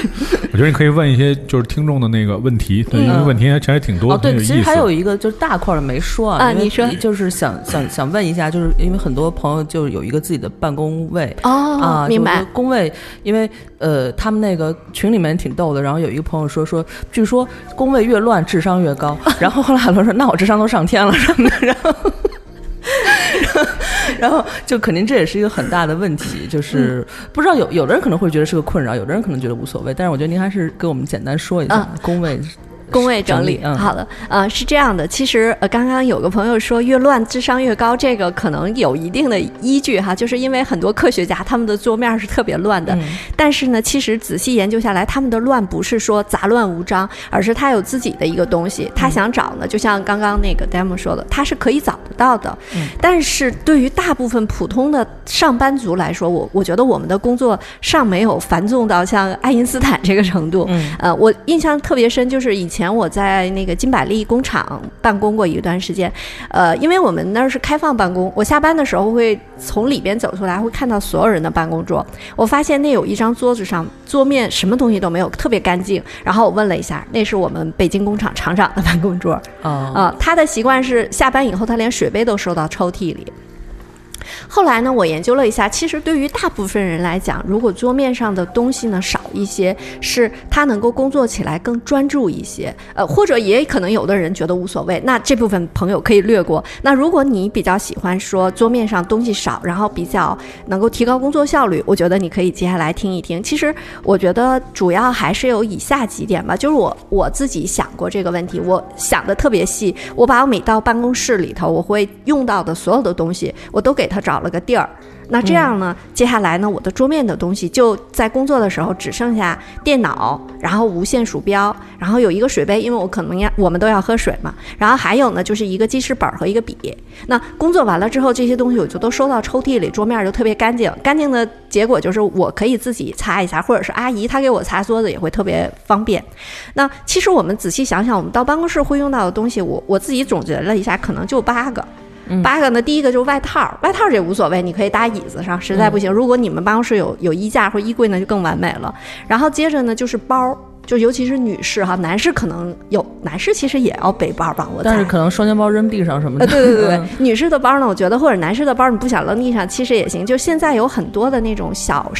我觉得你可以问一些就是听众的那个问题，对，因为问题还其实还挺多，哦，对。其实还有一个就是大块儿的没说啊，啊你说就是想想想问一下，就是因为很多朋友就有一个自己的办公位。哦啊，明白就是。工位，因为呃，他们那个群里面挺逗的。然后有一个朋友说说，据说工位越乱，智商越高。然后后来很多人说，那我智商都上天了什么的。然后，然后就肯定这也是一个很大的问题，就是不知道有有的人可能会觉得是个困扰，有的人可能觉得无所谓。但是我觉得您还是给我们简单说一下啊工位工位整理，嗯。好的，呃，是这样的，其实呃，刚刚有个朋友说越乱智商越高，这个可能有一定的依据哈，就是因为很多科学家他们的桌面是特别乱的，嗯。但是呢，其实仔细研究下来，他们的乱不是说杂乱无章，而是他有自己的一个东西，他想找呢，就像刚刚那个 demo 说的，他是可以找得到的，但是对于大部分普通的上班族来说，我我觉得我们的工作尚没有繁重到像爱因斯坦这个程度。嗯。呃，我印象特别深，就是以前我在那个金百利工厂办公过一段时间，呃，因为我们那儿是开放办公，我下班的时候会从里边走出来，会看到所有人的办公桌。我发现那有一张桌子上桌面什么东西都没有，特别干净。然后我问了一下，那是我们北京工厂厂长的办公桌。哦啊、他的习惯是下班以后，他连水杯都收到抽屉里。后来呢，我研究了一下，其实对于大部分人来讲，如果桌面上的东西呢少一些，是他能够工作起来更专注一些。呃，或者也可能有的人觉得无所谓，那这部分朋友可以略过。那如果你比较喜欢说桌面上东西少，然后比较能够提高工作效率，我觉得你可以接下来听一听。其实我觉得主要还是有以下几点吧，就是我我自己想过这个问题，我想的特别细，我把我每到办公室里头我会用到的所有的东西，我都给他找了个地儿。那这样呢？接下来呢，我的桌面的东西就在工作的时候只剩下电脑，然后无线鼠标，然后有一个水杯，因为我可能要我们都要喝水嘛。然后还有呢，就是一个记事本和一个笔。那工作完了之后，这些东西我就都收到抽屉里，桌面就特别干净。干净的结果就是我可以自己擦一下，或者是阿姨她给我擦桌子也会特别方便。那其实我们仔细想想，我们到办公室会用到的东西，我我自己总结了一下，可能就八个。八个呢，第一个就是外套，外套这无所谓，你可以搭椅子上，实在不行，如果你们办公室有有衣架或衣柜呢，就更完美了。然后接着呢就是包，就尤其是女士哈，男士可能有，男士其实也要背包吧，我。但是可能双肩包扔地上什么的。呃，对对对对嗯，女士的包呢，我觉得或者男士的包，你不想扔地上，其实也行。就现在有很多的那种小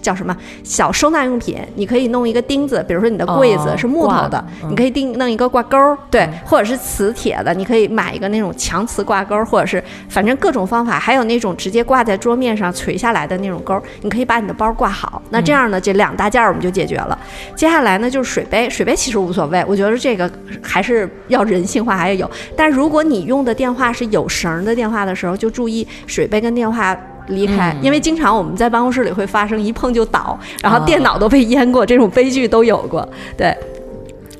叫什么小收纳用品，你可以弄一个钉子，比如说你的柜子哦是木头的你可以钉弄一个挂钩儿，对，或者是磁铁的，你可以买一个那种强磁挂钩儿，或者是反正各种方法，还有那种直接挂在桌面上垂下来的那种钩儿，你可以把你的包挂好。那这样呢，这两大件儿我们就解决了。接下来呢就是水杯，水杯其实无所谓，我觉得这个还是要人性化，还要有。但如果你用的电话是有绳儿的电话的时候，就注意水杯跟电话。离开，因为经常我们在办公室里会发生一碰就倒，然后电脑都被淹过，这种悲剧都有过。对，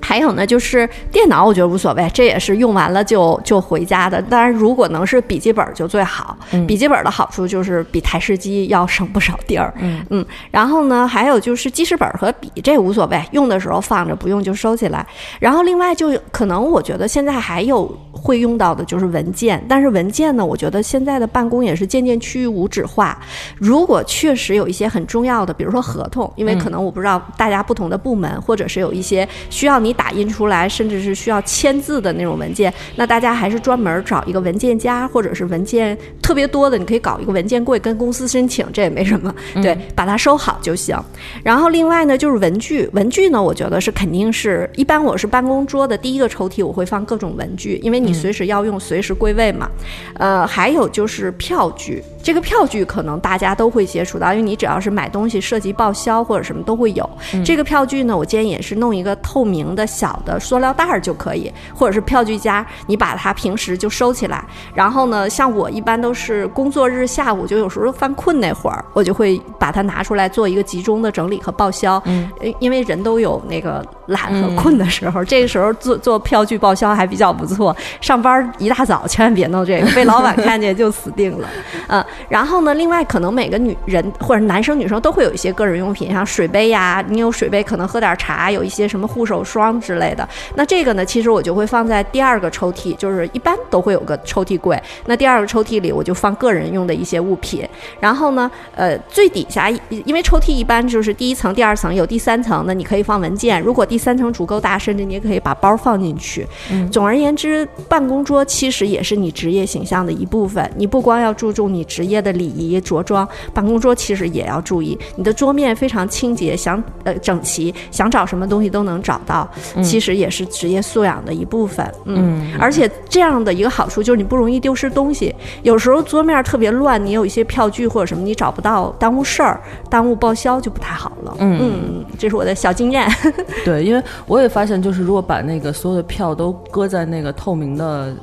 还有呢，就是电脑，我觉得无所谓，这也是用完了就就回家的。当然，如果能是笔记本就最好。笔记本的好处就是比台式机要省不少地儿。嗯嗯，然后呢，还有就是记事本和笔，这无所谓，用的时候放着，不用就收起来。然后另外就可能我觉得现在还有会用到的就是文件，但是文件呢，我觉得现在的办公也是渐渐趋于无纸化。如果确实有一些很重要的，比如说合同，因为可能我不知道大家不同的部门，或者是有一些需要你打印出来，甚至是需要签字的那种文件，那大家还是专门找一个文件夹，或者是文件特别多的，你可以搞一个文件柜跟公司申请，这也没什么，对，把它收好就行。然后另外呢，就是文具，文具呢，我觉得是肯定是一般，我是办公桌的第一个抽屉，我会放各种文具，因为你随时要用，随时归位嘛。呃，还有就是票据。这个票据可能大家都会接触到，因为你只要是买东西涉及报销或者什么都会有。这个票据呢，我建议也是弄一个透明的小的塑料袋儿就可以，或者是票据夹，你把它平时就收起来。然后呢，像我一般都是工作日下午就有时候犯困那会儿，我就会把它拿出来做一个集中的整理和报销。嗯，因为人都有那个懒和困的时候，这个时候做做票据报销还比较不错。上班一大早千万别弄这个，被老板看见就死定了。嗯。然后呢，另外可能每个女人或者男生女生都会有一些个人用品，像水杯呀，你有水杯可能喝点茶，有一些什么护手霜之类的。那这个呢，其实我就会放在第二个抽屉，就是一般都会有个抽屉柜。那第二个抽屉里我就放个人用的一些物品。然后呢，呃，最底下因为抽屉一般就是第一层、第二层有第三层，那你可以放文件。如果第三层足够大，甚至你也可以把包放进去。总而言之，办公桌其实也是你职业形象的一部分。你不光要注重你职业的礼仪着装，办公桌其实也要注意，你的桌面非常清洁，想呃整齐，想找什么东西都能找到，其实也是职业素养的一部分。嗯，而且这样的一个好处就是你不容易丢失东西。有时候桌面特别乱，你有一些票据或者什么你找不到，耽误事儿，耽误报销就不太好了。嗯，这是我的小经验。对，因为我也发现，就是如果把那个所有的票都搁在那个透明的。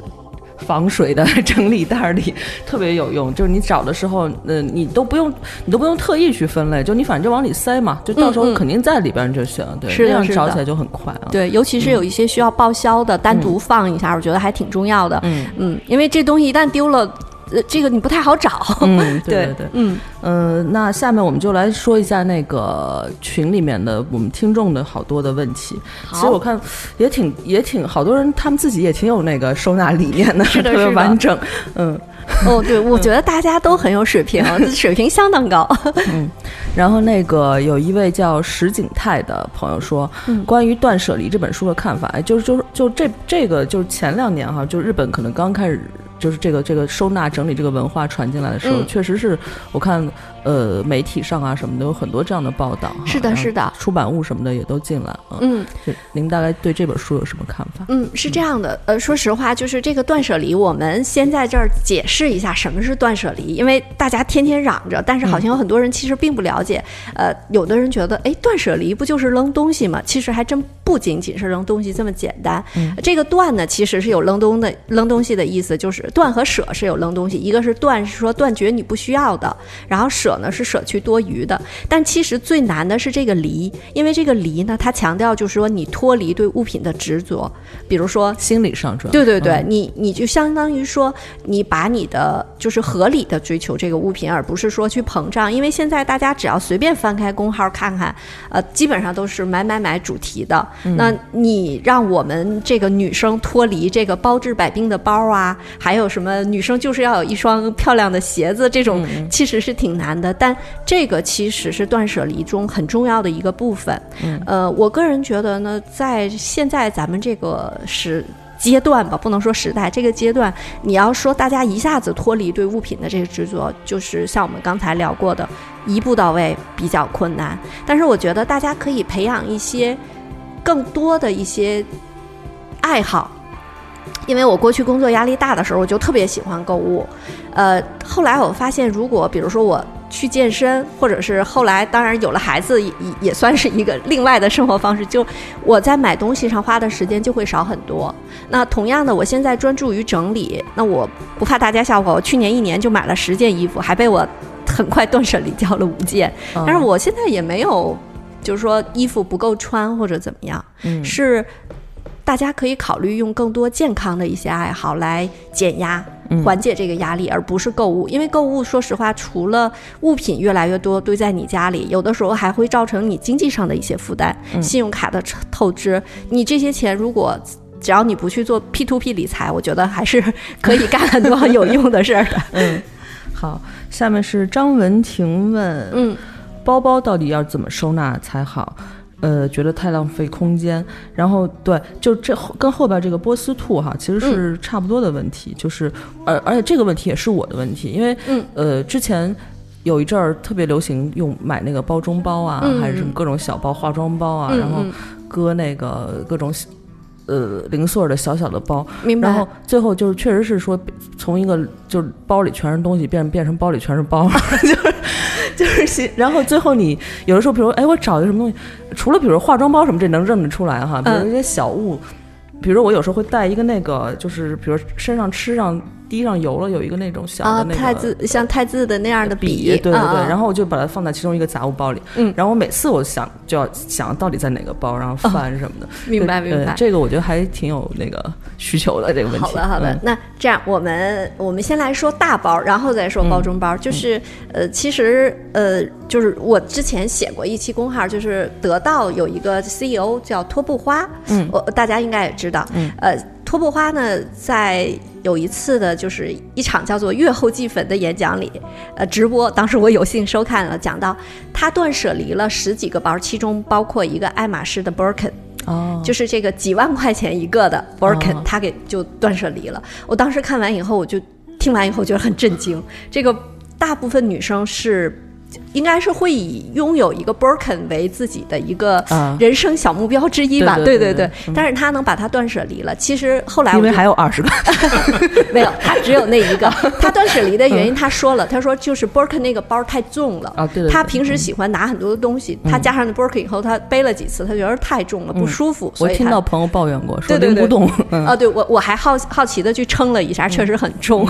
防水的整理袋里特别有用，就是你找的时候，呃，你都不用，你都不用特意去分类，就你反正就往里塞嘛，就到时候肯定在里边就行，对，这样找起来就很快啊。对，尤其是有一些需要报销的，单独放一下，我觉得还挺重要的。嗯嗯，因为这东西一旦丢了。呃，这个你不太好找。嗯，对对对，嗯呃，那下面我们就来说一下那个群里面的我们听众的好多的问题。其实我看也挺也挺好多人，他们自己也挺有那个收纳理念的，是的，特别完整。嗯，哦，对，我 觉得大家都很有水平，水平相当高。嗯，然后那个有一位叫石景泰的朋友说，关于《断舍离》这本书的看法，哎，就是就是就这这个就是前两年哈，就日本可能刚开始。就是这个这个收纳整理这个文化传进来的时候，确实是我看呃媒体上啊什么的有很多这样的报道。是的，是的，出版物什么的也都进来。嗯，您大概对这本书有什么看法？嗯，是这样的，呃，说实话，就是这个断舍离，我们先在这儿解释一下什么是断舍离，因为大家天天嚷着，但是好像有很多人其实并不了解。呃，有的人觉得，哎，断舍离不就是扔东西吗？其实还真不仅仅是扔东西这么简单。这个断呢，其实是有扔东的扔东西的意思，就是。断和舍是有扔东西，一个是断是说断绝你不需要的，然后舍呢是舍去多余的。但其实最难的是这个离，因为这个离呢，它强调就是说你脱离对物品的执着，比如说心理上主要。对对对，你你就相当于说你把你的就是合理的追求这个物品，而不是说去膨胀。因为现在大家只要随便翻开公号看看，呃，基本上都是买买买主题的。那你让我们这个女生脱离这个包治百病的包啊，还还有什么女生就是要有一双漂亮的鞋子，这种其实是挺难的，但这个其实是断舍离中很重要的一个部分。呃，我个人觉得呢，在现在咱们这个时阶段吧，不能说时代，这个阶段，你要说大家一下子脱离对物品的这个执着，就是像我们刚才聊过的，一步到位比较困难。但是我觉得大家可以培养一些更多的一些爱好。因为我过去工作压力大的时候，我就特别喜欢购物，呃，后来我发现，如果比如说我去健身，或者是后来当然有了孩子，也也算是一个另外的生活方式，就我在买东西上花的时间就会少很多。那同样的，我现在专注于整理，那我不怕大家笑话，我去年一年就买了十件衣服，还被我很快断舍离掉了五件，但是我现在也没有。就是说衣服不够穿或者怎么样，嗯是大家可以考虑用更多健康的一些爱好来减压。嗯缓解这个压力，而不是购物。因为购物，说实话，除了物品越来越多堆在你家里，有的时候还会造成你经济上的一些负担，嗯信用卡的透支。你这些钱如果只要你不去做 P to P 理财，我觉得还是可以干很多有用的事儿的。嗯，好，下面是张文婷问，嗯，包包到底要怎么收纳才好？呃，觉得太浪费空间。然后对，就这后跟后边这个波斯兔哈，其实是差不多的问题，就是而而且这个问题也是我的问题，因为嗯呃之前。有一阵儿特别流行用买那个包中包啊，嗯还是什么各种小包、化妆包啊，嗯然后嗯搁那个各种呃零碎儿的小小的包，明白。然后最后就是确实是说，从一个就是包里全是东西变变成包里全是包，就是 就是新。然后最后你有的时候，比如哎，我找一个什么东西，除了比如化妆包什么，这能认得出来哈。比如嗯一些小物，比如我有时候会带一个那个，就是比如身上吃上滴上油了，有一个那种小啊，的那个。太字像太字的那样的笔，对对对，啊然后我就把它放在其中一个杂物包里，嗯然后我每次我想就要想到底在哪个包，然后翻什么的，明白明白。呃这个我觉得还挺有那个需求的这个问题。好的，好的。嗯那这样，我们我们先来说大包，然后再说包中嗯包。就是呃，其实呃，就是我之前写过一期公号，就是得到有一个 CEO 叫托布花，嗯我大家应该也知道，嗯，呃，托布花呢，在有一次的，就是一场叫做“月后祭坟”的演讲里，呃，直播，当时我有幸收看了，讲到他断舍离了十几个包，其中包括一个爱马仕的 Birkin。哦，就是这个几万块钱一个的 Birkin，、哦他给就断舍离了。我当时看完以后，我就听完以后觉得很震惊。这个大部分女生是。应该是会以拥有一个 Birkin 为自己的一个啊。人生小目标之一吧，对对对对对嗯但是他能把它断舍离了。其实后来因为还有二十个，没有，他只有那一个。他断舍离的原因，他说了，他说就是 Birkin 那个包太重了。啊对他平时喜欢拿很多的东西，他加上那 Birkin 以后，他背了几次，他觉得太重了，不舒服，我所以他听到朋友抱怨过，说对对对。拎不动。嗯。啊，对我我还好好奇的去称了一下，确实很重。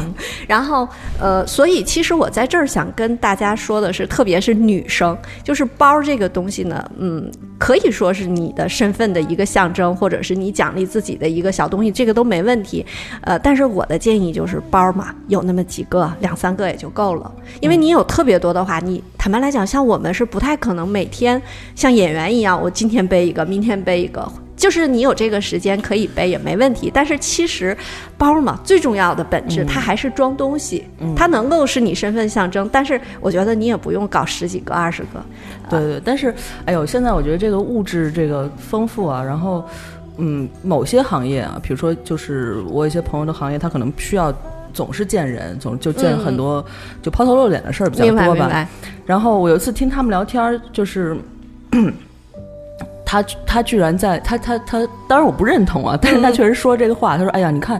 然后呃，所以其实我在这儿想跟大家说的是，特别是女生，就是包这个东西呢，嗯，可以说是你的身份的一个象征，或者是你奖励自己的一个小东西，这个都没问题。呃，但是我的建议就是包嘛，有那么几个，两三个也就够了。因为你有特别多的话，你坦白来讲，像我们是不太可能每天像演员一样，我今天背一个，明天背一个。就是你有这个时间可以背也没问题，但是其实包嘛，最重要的本质它还是装东西，它能够是你身份象征，但是我觉得你也不用搞十几个、二十个，对对，但是哎呦，现在我觉得这个物质这个丰富啊，然后嗯，某些行业啊，比如说就是我有一些朋友的行业，他可能需要。总是见人，总就见很多、就抛头露脸的事儿比较多吧。然后我有一次听他们聊天儿，就是。他他居然在他他他，当然我不认同啊，但是他确实说这个话。他说：“哎呀，你看，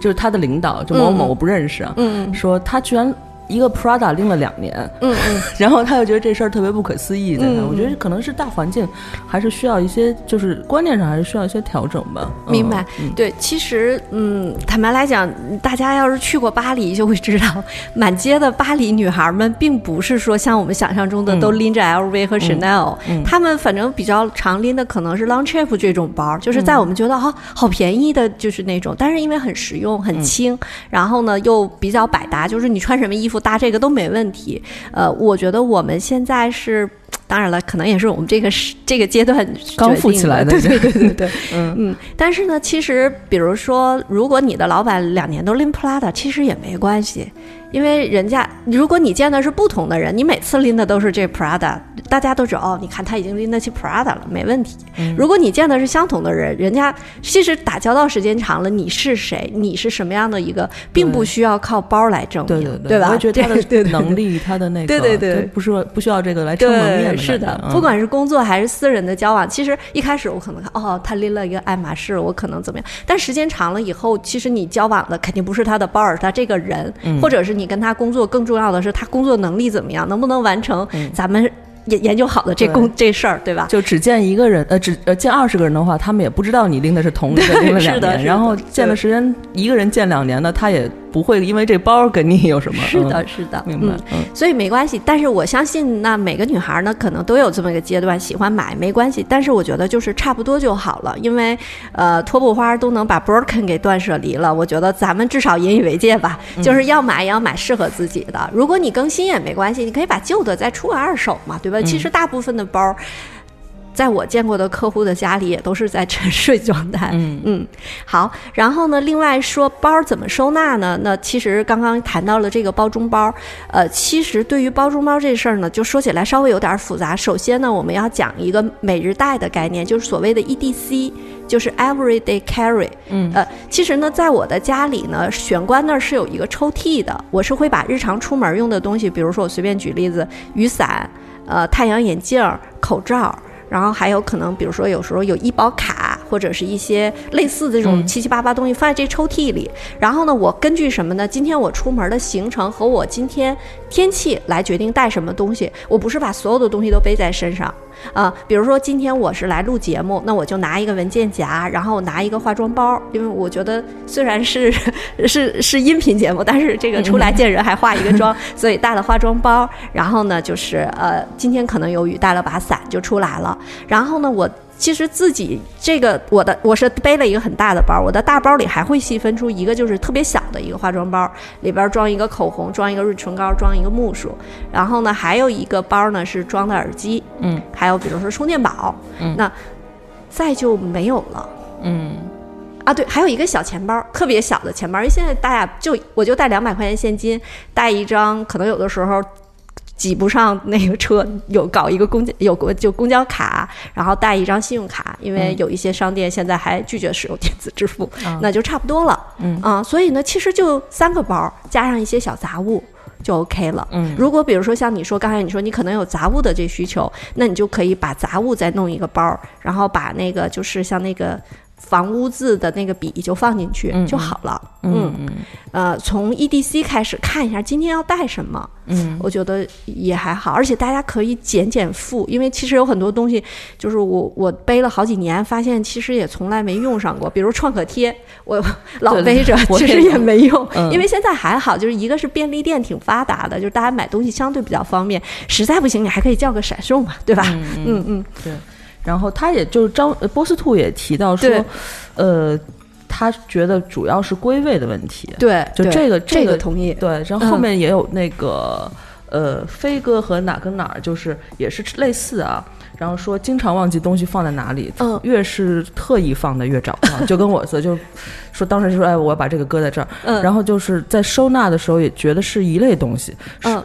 就是他的领导，就某某我不认识啊，嗯说他居然一个 Prada 拎了两年，嗯嗯，然后他又觉得这事儿特别不可思议，在那，嗯我觉得可能是大环境还是需要一些，就是观念上还是需要一些调整吧。嗯明白嗯。对，其实嗯，坦白来讲，大家要是去过巴黎，就会知道，满街的巴黎女孩们，并不是说像我们想象中的嗯都拎着 LV 和 Chanel，、嗯。她们反正比较常拎的可能是 Longchamp 这种包，就是嗯。在我们觉得哈、好便宜的，就是那种，但是因为很实用、很嗯。轻，然后呢又比较百搭，就是你穿什么衣服搭这个都没问题。呃，我觉得我们现在是。当然了，可能也是我们这个时这个阶段刚富起来的对对对对对，嗯。嗯，但是呢，其实比如说，如果你的老板两年都拎 Prada，其实也没关系，因为人家如果你见的是不同的人，你每次拎的都是这 Prada，大家都知道哦，你看他已经拎得起 Prada 了，没问题。嗯。如果你见的是相同的人，人家其实打交道时间长了，你是谁，你是什么样的一个，并不需要靠包来证明，对对吧？我觉得他的能力，他的那个，对对对。不是不需要这个来撑门面对，是的，嗯不管是工作还是私人的交往，其实一开始我可能看哦，他拎了一个爱马仕，我可能怎么样，但时间长了以后，其实你交往的肯定不是他的包，而是他这个人，嗯或者是你跟他工作，更重要的是他工作能力怎么样，能不能完成咱们。研研究好的这工这事儿，对吧？就只见一个人，呃，只呃见二十个人的话，他们也不知道你拎的是同一个对拎了两年，是的是的然后见的时间一个人见两年的，他也不会因为这包跟你有什么。是的，嗯是的，明白所以没关系，但是我相信，那每个女孩呢，可能都有这么一个阶段，喜欢买没关系。但是我觉得就是差不多就好了，因为呃，拖布花都能把 broken 给断舍离了，我觉得咱们至少引以为戒吧，就是要买也要买适合自己的。如果你更新也没关系，你可以把旧的再出个二手嘛，对吧？其实大部分的包。在我见过的客户的家里，也都是在沉睡状态。嗯嗯，好。然后呢，另外说包怎么收纳呢？那其实刚刚谈到了这个包中包，呃，其实对于包中包这事儿呢，就说起来稍微有点复杂。首先呢，我们要讲一个每日袋的概念，就是所谓的 EDC，就是 Everyday Carry。嗯呃，其实呢，在我的家里呢，玄关那儿是有一个抽屉的，我是会把日常出门用的东西，比如说我随便举例子，雨伞、呃太阳眼镜、口罩。然后还有可能，比如说有时候有医保卡，或者是一些类似的这种嗯七七八八东西放在这抽屉里。然后呢，我根据什么呢？今天我出门的行程和我今天天气来决定带什么东西。我不是把所有的东西都背在身上啊、比如说今天我是来录节目，那我就拿一个文件夹，然后拿一个化妆包，因为我觉得虽然是 是是音频节目，但是这个出来见人还化一个妆，所以带了化妆包。然后呢，就是呃，今天可能有雨，带了把伞就出来了。然后呢，我其实自己这个我的我是背了一个很大的包，我的大包里还会细分出一个就是特别小的一个化妆包，里边装一个口红，装一个润唇膏，装一个木梳。然后呢，还有一个包呢是装的耳机，嗯，还有比如说充电宝，嗯那再就没有了。嗯啊，对，还有一个小钱包，特别小的钱包，因为现在大家就我就带两百块钱现金，带一张，可能有的时候挤不上那个车，有搞一个公交有个就公交卡，然后带一张信用卡，因为嗯有一些商店现在还拒绝使用电子支付，啊那就差不多了。嗯啊，所以呢，其实就三个包加上一些小杂物。就 OK 了。嗯如果比如说像你说刚才你说你可能有杂物的这需求，那你就可以把杂物再弄一个包，然后把那个就是像那个防污渍的那个笔就放进去嗯就好了。嗯嗯。呃，从 EDC 开始看一下今天要带什么，嗯。我觉得也还好，而且大家可以减减负，因为其实有很多东西，就是我我背了好几年，发现其实也从来没用上过，比如创可贴，我 老背着，其实也没用，嗯。因为现在还好，就是一个是便利店挺发达的，就是大家买东西相对比较方便，实在不行你还可以叫个闪送嘛，对吧？嗯嗯。嗯嗯，对。然后他也就是张呃波斯兔也提到说，呃，他觉得主要是归位的问题。对，就这个这这个同意，对，然后后嗯面也有那个、呃，飞哥和哪跟哪儿，就是也是类似啊。然后说经常忘记东西放在哪里，嗯。越是特意放的越找不到，就跟我似的，就说当时就说哎，我要把这个搁在这儿，嗯，然后就是在收纳的时候也觉得是一类东西，嗯，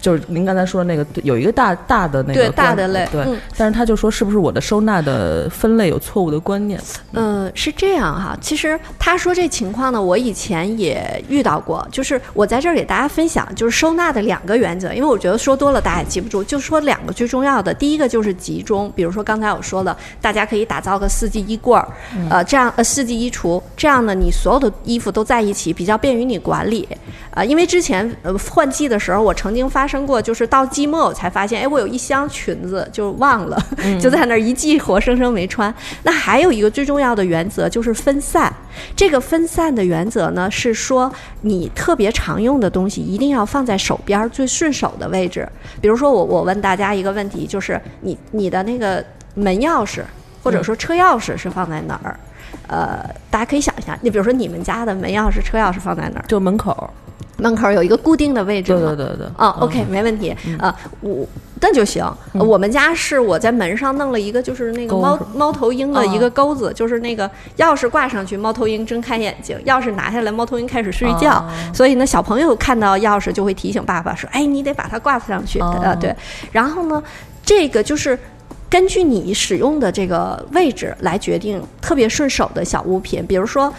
就是您刚才说的那个有一个大大的那个对大的类对，嗯但是他就说是不是我的收纳的分类有错误的观念？嗯，是这样哈。其实他说这情况呢，我以前也遇到过。就是我在这儿给大家分享，就是收纳的两个原则，因为我觉得说多了大家也记不住。就说两个最重要的，第一个就是集中，比如说刚才我说了，大家可以打造个四季衣柜儿，呃，这样呃四季衣橱，这样呢，你所有的衣服都在一起，比较便于你管理。呃，因为之前呃换季的时候，我曾经发生过，就是到季末我才发现，哎，我有一箱裙子就忘了，就在那儿一季活生生没穿。那还有一个最重要的原则就是分散。这个分散的原则呢，是说你特别常用的东西一定要放在手边儿最顺手的位置。比如说我我问大家一个问题，就是你你的那个门钥匙或者说车钥匙是放在哪儿？呃，大家可以想一下，你比如说你们家的门钥匙、车钥匙放在哪儿？就门口，门口有一个固定的位置吗？对对对对，哦，OK，没问题。呃，我那就行。呃我们家是我在门上弄了一个，就是那个猫猫头鹰的一个钩子，就是那个钥匙挂上去，猫头鹰睁开眼睛；钥匙拿下来，猫头鹰开始睡觉。哦所以呢，小朋友看到钥匙就会提醒爸爸说：“哎，你得把它挂上去。啊呃，对。然后呢，这个就是。根据你使用的这个位置来决定特别顺手的小物品，比如说，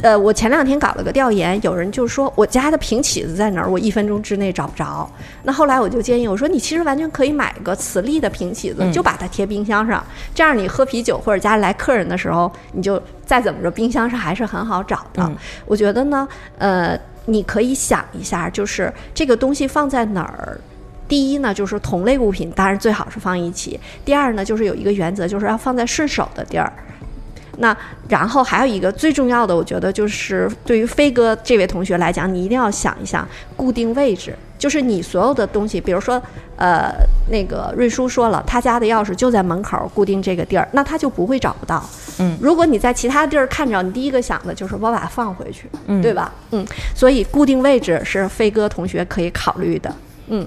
呃，我前两天搞了个调研，有人就说我家的平起子在哪儿，我一分钟之内找不着。那后来我就建议我说，你其实完全可以买个磁力的平起子，嗯就把它贴冰箱上，这样你喝啤酒或者家里来客人的时候，你就再怎么着，冰箱上还是很好找的。嗯我觉得呢，呃，你可以想一下，就是这个东西放在哪儿。第一呢，就是同类物品当然最好是放一起；第二呢，就是有一个原则，就是要放在顺手的地儿。那然后还有一个最重要的，我觉得就是对于飞哥这位同学来讲，你一定要想一想固定位置，就是你所有的东西，比如说，呃，那个瑞叔说了，他家的钥匙就在门口固定这个地儿，那他就不会找不到。嗯，如果你在其他地儿看着，你第一个想的就是我把它放回去，嗯对吧？嗯，所以固定位置是飞哥同学可以考虑的。嗯，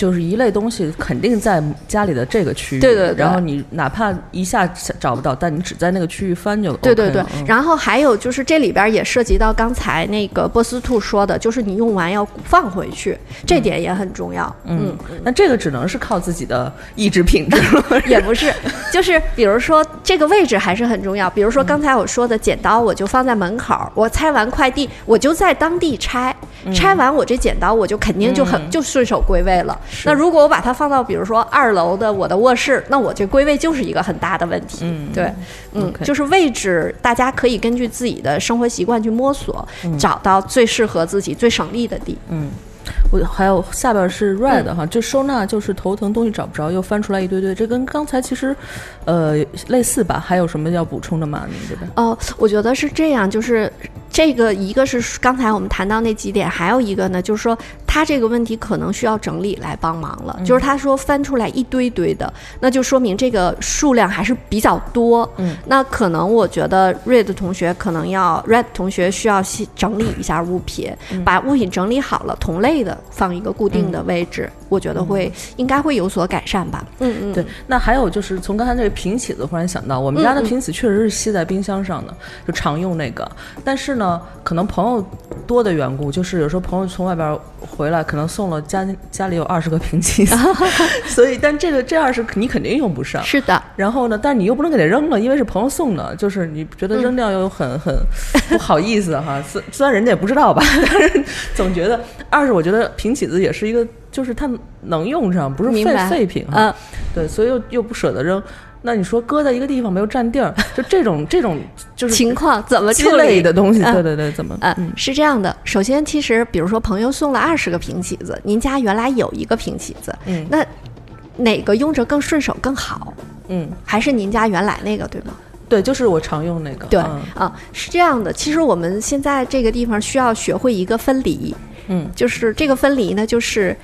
就是一类东西肯定在家里的这个区域，对对对然后你哪怕一下找不到，但你只在那个区域翻就 OK 对对对，嗯然后还有就是这里边也涉及到刚才那个波斯兔说的，就是你用完要放回去，这点也很重要。嗯，那这个只能是靠自己的意志品质了。也不是，就是比如说这个位置还是很重要。比如嗯说刚才我说的剪刀，我就放在门口，我拆完快递我就在当地拆，嗯拆完我这剪刀我就肯定就很、就顺手归位了。那如果我把它放到比如说二楼的我的卧室，那我这归位就是一个很大的问题。嗯。对，嗯就是位置大家可以根据自己的生活习惯去摸索，嗯。找到最适合自己、最省力的地。嗯。我还有下边是 red 嗯。哈，就收纳就是头疼，东西找不着，又翻出来一堆堆，这跟刚才其实，呃，类似吧？还有什么要补充的吗？您这边？哦，我觉得是这样，就是这个一个是刚才我们谈到那几点，还有一个呢，就是说他这个问题可能需要整理来帮忙了。就是他说翻出来一堆堆的，那就说明这个数量还是比较多。嗯，那可能我觉得 Red 同学可能要 Red 同学需要细整理一下物品，把物品整理好了，同类的放一个固定的位置，我觉得会、应该会有所改善吧。嗯嗯，对，那还有就是从刚才这个平起子，忽然想到，我们家的嗯嗯平起确实是吸在冰箱上的，就常用那个。但是呢，可能朋友多的缘故，就是有时候朋友从外边回来，可能送了家家里有二十个平起子，所以但这个这二十你肯定用不上。是的。然后呢，但是你又不能给它扔了，因为是朋友送的，就是你觉得扔掉又很 很不好意思哈。虽虽然人家也不知道吧，但 是总觉得二是我觉得平起子也是一个，就是它能用上，不是废废品哈。呃，对，所以又又不舍得扔。那你说搁在一个地方没有占地儿，就这种这种就是情况怎么鸡处理的东西，嗯对对对，怎么？呃嗯，是这样的，首先，其实比如说朋友送了二十个平起子，您家原来有一个平起子，嗯那哪个用着更顺手更好？嗯，还是您家原来那个，对吗？对，就是我常用那个。对嗯啊，是这样的。其实我们现在这个地方需要学会一个分离，嗯，就是这个分离呢，就是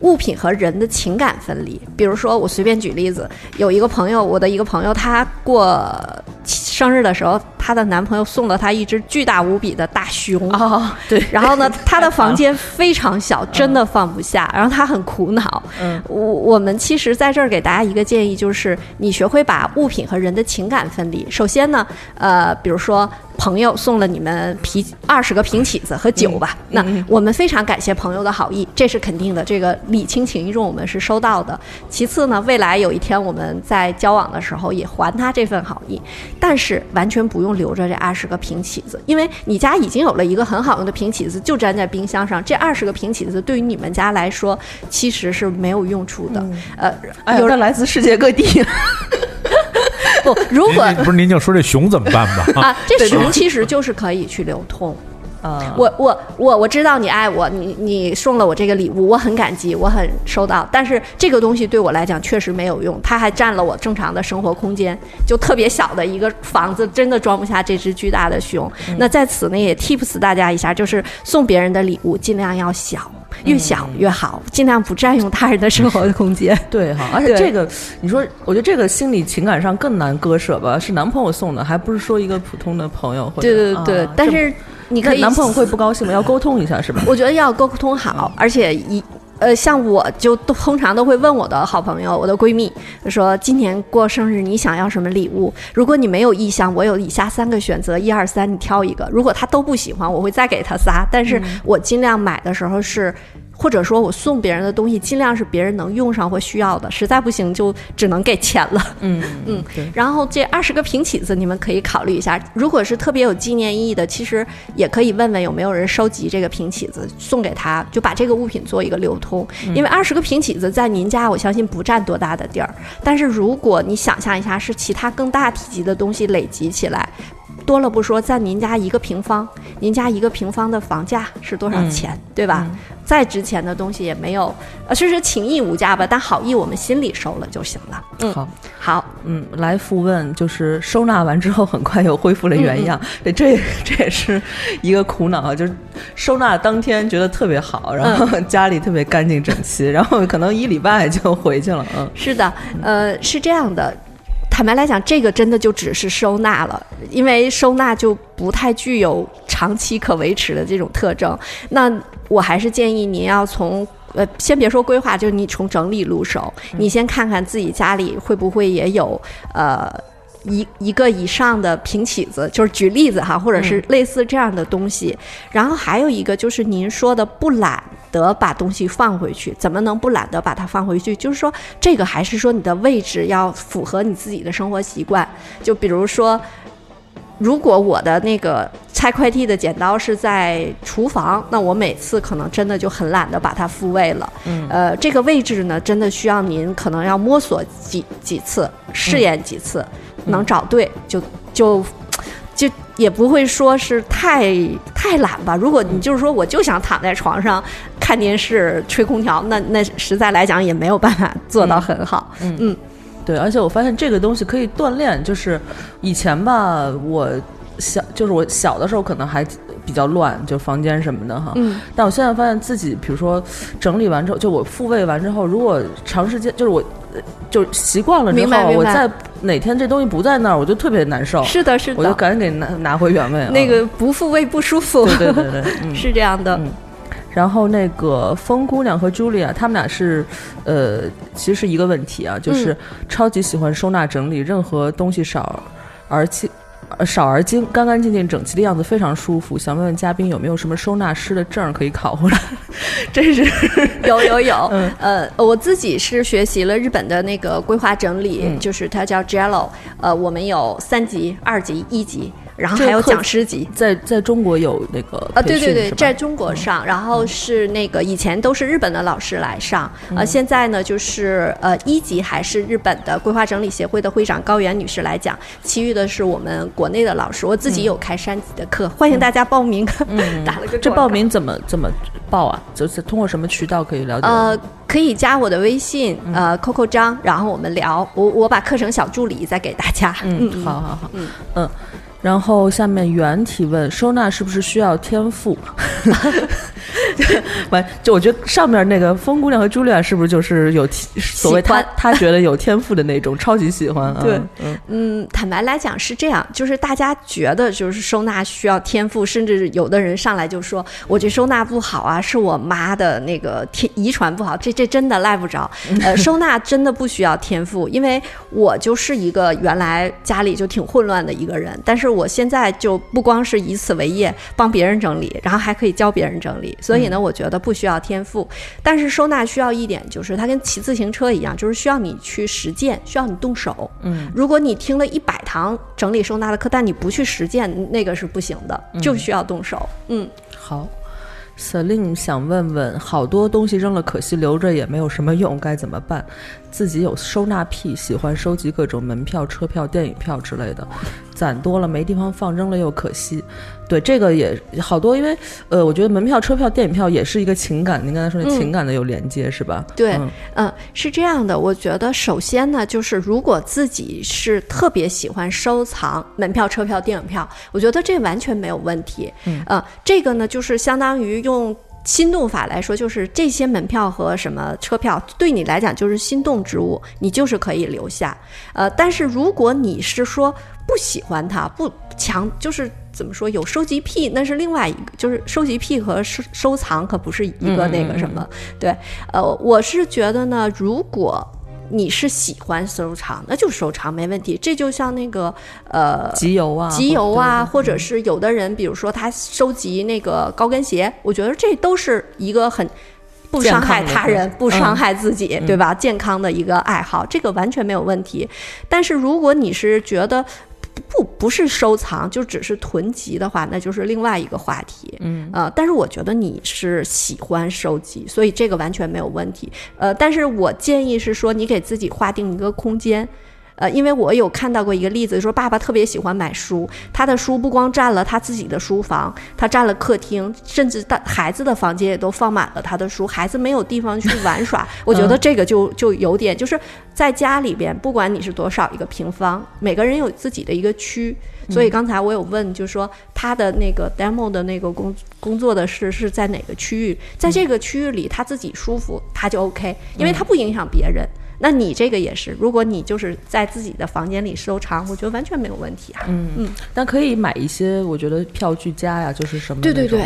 物品和人的情感分离。比如说，我随便举例子，有一个朋友，我的一个朋友，他过生日的时候，她的男朋友送了她一只巨大无比的大熊。哦，对，然后呢，她的房间非常小，真的放不下，然后她很苦恼。嗯，我我们其实在这儿给大家一个建议，就是你学会把物品和人的情感分离。首先呢，呃，比如说朋友送了你们啤二十个平起子和酒吧，那我们非常感谢朋友的好意，这是肯定的，这个礼轻情意重我们是收到的。其次呢，未来有一天我们在交往的时候也还他这份好意，但是完全不用留着这二十个平起子，因为你家已经有了一个很好用的平起子，就粘在冰箱上，这二十个平起子对于你们家来说其实是没有用处的。呃，有人这来自世界各地。不，如果不是您就说这熊怎么办吧？啊，这熊其实就是可以去流通。啊，我我我我知道你爱我，你你送了我这个礼物，我很感激，我很收到。但是这个东西对我来讲确实没有用，它还占了我正常的生活空间，就特别小的一个房子，真的装不下这只巨大的熊。那在此呢，也 tips 大家一下，就是送别人的礼物尽量要小，越小越好，尽量不占用他人的生活的空间。对哈，而且这个，你说，我觉得这个心理情感上更难割舍吧？是男朋友送的，还不是说一个普通的朋友或者对对对，啊但是你可以男朋友会不高兴吗？要沟通一下是吧？我觉得要沟通好，而且一呃，像我就都通常都会问我的好朋友、我的闺蜜，就说今年过生日你想要什么礼物？如果你没有意向，我有以下三个选择，一二三，你挑一个。如果她都不喜欢，我会再给她仨，但是我尽量买的时候是。或者说我送别人的东西，尽量是别人能用上或需要的，实在不行就只能给钱了。嗯嗯，然后这二十个平起子，你们可以考虑一下。如果是特别有纪念意义的，其实也可以问问有没有人收集这个平起子，送给他，就把这个物品做一个流通。因为二十个平起子在您家，我相信不占多大的地儿。但是如果你想象一下，是其他更大体积的东西累积起来。多了不说，在您家一个平方，您家一个平方的房价是多少钱，对吧？再值钱的东西也没有，呃，就是情义无价吧，但好意我们心里收了就行了。嗯，好，好，嗯，来复问，就是收纳完之后很快又恢复了原样，对，这这也是一个苦恼啊，就是收纳当天觉得特别好，然后家里特别干净整齐，然后可能一礼拜就回去了，嗯，是的，呃，是这样的。坦白来讲，这个真的就只是收纳了，因为收纳就不太具有长期可维持的这种特征。那我还是建议您要从呃，先别说规划，就是你从整理入手，你先看看自己家里会不会也有呃。一一个以上的平起子，就是举例子哈，或者是类似这样的东西。然后还有一个就是您说的不懒得把东西放回去，怎么能不懒得把它放回去？就是说这个还是说你的位置要符合你自己的生活习惯。就比如说，如果我的那个拆快递的剪刀是在厨房，那我每次可能真的就很懒得把它复位了。嗯，呃，这个位置呢，真的需要您可能要摸索几几次，试验几次。能找对就就就也不会说是太太懒吧。如果你就是说我就想躺在床上看电视吹空调，那那实在来讲也没有办法做到很好。嗯嗯，对，而且我发现这个东西可以锻炼。就是以前吧，我小就是我小的时候可能还比较乱，就房间什么的哈。嗯。但我现在发现自己，比如说整理完之后，就我复位完之后，如果长时间就是我。就习惯了之后，我在哪天这东西不在那儿，我就特别难受。是的，是的，我就赶紧给拿拿回原位。那个不复位不舒服。对对对对，是这样的。然后那个风姑娘和茱莉亚，他们俩是，呃，其实是一个问题啊，就是超级喜欢收纳整理，任何东西少而且。呃，少而精，干干净净、整齐的样子非常舒服。想问问嘉宾有没有什么收纳师的证可以考回来？这是 有有有。呃，我自己是学习了日本的那个规划整理，就是它叫 Jello。呃，我们有三级、二级、一级。然后还有讲师级，在在中国有那个啊，对对对，在中国上，然后是那个以前都是日本的老师来上，呃，现在呢就是呃一级还是日本的规划整理协会的会长高原女士来讲，其余的是我们国内的老师，我自己有开三级的课，欢迎大家报名。嗯，打了个这报名怎么怎么报啊？就是通过什么渠道可以了解？呃，可以加我的微信，呃，Coco 张，然后我们聊，我我把课程小助理再给大家。嗯，好好好，嗯嗯。然后下面原提问：收纳是不是需要天赋？完，就我觉得上面那个风姑娘和朱莉亚是不是就是有所谓她她觉得有天赋的那种，超级喜欢啊？对，嗯，坦白来讲是这样，就是大家觉得就是收纳需要天赋，甚至有的人上来就说我这收纳不好啊，是我妈的那个天遗传不好，这这真的赖不着。呃，收纳真的不需要天赋，因为我就是一个原来家里就挺混乱的一个人，但是我现在就不光是以此为业，帮别人整理，然后还可以教别人整理，所以呢，我觉得不需要天赋，但是收纳需要一点，就是它跟骑自行车一样，就是需要你去实践，需要你动手。嗯，如果你听了一百堂整理收纳的课，但你不去实践，那个是不行的，就需要动手。嗯，好。，Seline 想问问，好多东西扔了可惜，留着也没有什么用，该怎么办？自己有收纳癖，喜欢收集各种门票、车票、电影票之类的，攒多了没地方放，扔了又可惜。对，这个也好多，因为呃，我觉得门票、车票、电影票也是一个情感。您刚才说的情感的有连接是吧？对，嗯，是这样的。我觉得首先呢，就是如果自己是特别喜欢收藏门票、车票、电影票，我觉得这完全没有问题。嗯，呃，这个呢，就是相当于用。心动法来说，就是这些门票和什么车票对你来讲就是心动之物，你就是可以留下。呃，但是如果你是说不喜欢它，不强，就是怎么说有收集癖，那是另外一个，就是收集癖和收收藏可不是一个那个什么。对，呃，我是觉得呢，如果。你是喜欢收藏，那就收藏没问题。这就像那个呃，集邮啊，集邮啊，或者是有的人，比如说他收集那个高跟鞋，我觉得这都是一个很不伤害他人、不伤害自己，对吧？健康的一个爱好，这个完全没有问题。但是如果你是觉得，不不是收藏，就只是囤积的话，那就是另外一个话题。嗯，呃，但是我觉得你是喜欢收集，所以这个完全没有问题。呃，但是我建议是说，你给自己划定一个空间，呃，因为我有看到过一个例子，说爸爸特别喜欢买书，他的书不光占了他自己的书房，他占了客厅，甚至大孩子的房间也都放满了他的书，孩子没有地方去玩耍。我觉得这个就就有点，就是在家里边，不管你是多少一个平方，每个人有自己的一个区。所以刚才我有问，就是说他的那个 demo 的那个工工作的是是在哪个区域，在这个区域里他自己舒服，他就 OK，因为他不影响别人。那你这个也是，如果你就是在自己的房间里收藏，我觉得完全没有问题啊。嗯嗯，但可以买一些，我觉得票据夹呀，就是什么对对对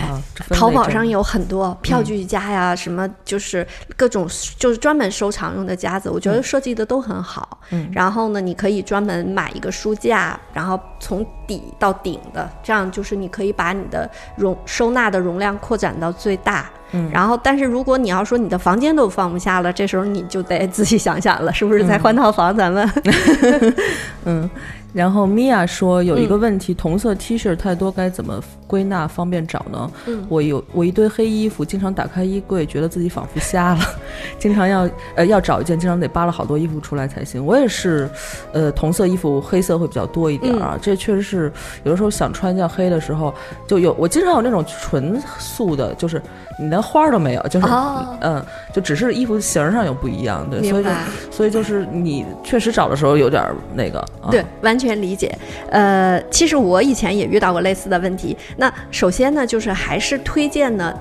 淘宝上有很多票据夹呀，什么就是各种就是专门收藏用的夹子，我觉得设计的都很好。嗯然后呢，你可以专门买一个书架，然后从底到顶的，这样就是你可以把你的容收纳的容量扩展到最大。嗯然后，但是如果你要说你的房间都放不下了，这时候你就得仔细想想了，是不是再换套房？咱们 嗯，然后米娅说有一嗯。个问题，同色 T 恤太多该怎么归纳方便找呢？嗯。我有我一堆黑衣服，经常打开衣柜，觉得自己仿佛瞎了，经常要呃要找一件，经常得扒了好多衣服出来才行。我也是，呃，同色衣服黑色会比较多一点啊，这确实是有的时候想穿一件黑的时候，就有我经常有那种纯素的，就是你连花儿都没有，就是、哦。嗯，就只是衣服型儿上有不一样，对，所以就所以就是你确实找的时候有点儿那个，啊、对，完全理解。呃，其实我以前也遇到过类似的问题。那首先呢，就是还是推荐呢，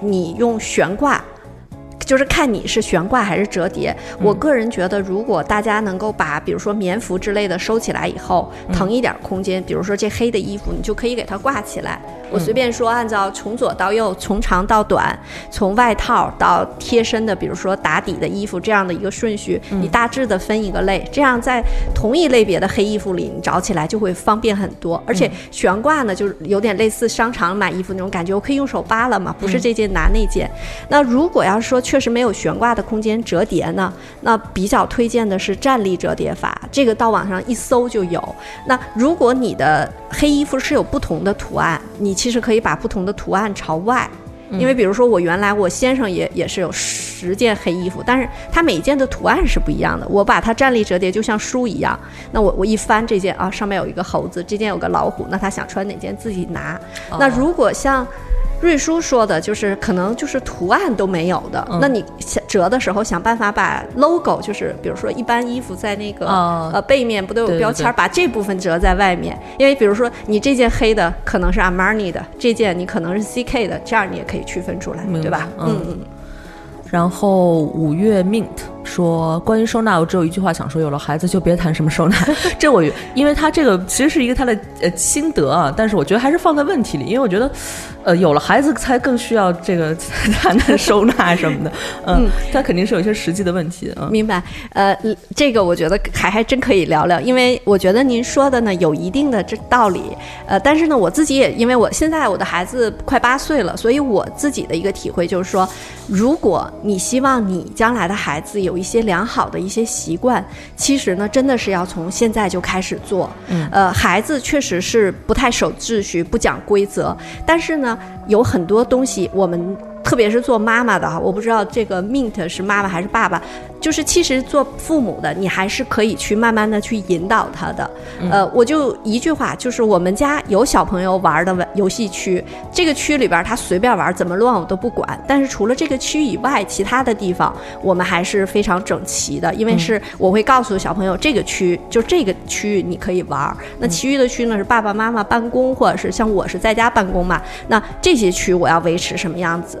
你用悬挂。就是看你是悬挂还是折叠。我个人觉得，如果大家能够把比如说棉服之类的收起来以后，腾一点空间，比如说这黑的衣服，你就可以给它挂起来。我随便说，按照从左到右，从长到短，从外套到贴身的，比如说打底的衣服这样的一个顺序，你大致的分一个类，这样在同一类别的黑衣服里，你找起来就会方便很多。而且悬挂呢，就是有点类似商场买衣服那种感觉，我可以用手扒拉嘛，不是这件拿那件。那如果要是说确实没有悬挂的空间折叠呢，那比较推荐的是站立折叠法，这个到网上一搜就有。那如果你的黑衣服是有不同的图案，你其实可以把不同的图案朝外。因为比如说我原来我先生也也是有十件黑衣服，但是他每一件的图案是不一样的。我把它站立折叠就像书一样，那我我一翻这件啊，上面有一个猴子，这件有个老虎，那他想穿哪件自己拿。那如果像瑞叔说的，就是可能就是图案都没有的，那你想折的时候想办法把 logo，就是比如说一般衣服在那个、哦。呃背面不都有标签把这部分折在外面，因为比如说你这件黑的可能是 Armani 的，这件你可能是 CK 的，这样你也可以区分出来，对吧？嗯嗯。然后五月 mint 说，关于收纳，我只有一句话想说：有了孩子就别谈什么收纳。这我因为他这个其实是一个他的呃心得啊，但是我觉得还是放在问题里，因为我觉得，呃，有了孩子才更需要这个谈谈收纳什么的。嗯，他肯定是有一些实际的问题啊。明白，呃，这个我觉得还还真可以聊聊，因为我觉得您说的呢有一定的这道理，呃，但是呢我自己也因为我现在我的孩子快八岁了，所以我自己的一个体会就是说，如果你希望你将来的孩子有一些良好的一些习惯，其实呢真的是要从现在就开始做，嗯呃，孩子确实是不太守秩序、不讲规则，但是呢有很多东西我们。特别是做妈妈的哈，我不知道这个 mint 是妈妈还是爸爸，就是其实做父母的，你还是可以去慢慢的去引导他的。呃，我就一句话，就是我们家有小朋友玩的玩游戏区，这个区里边他随便玩，怎么乱我都不管。但是除了这个区以外，其他的地方我们还是非常整齐的，因为是我会告诉小朋友，这个区就这个区域你可以玩，那其余的区呢是爸爸妈妈办公或者是像我是在家办公嘛，那这些区我要维持什么样子？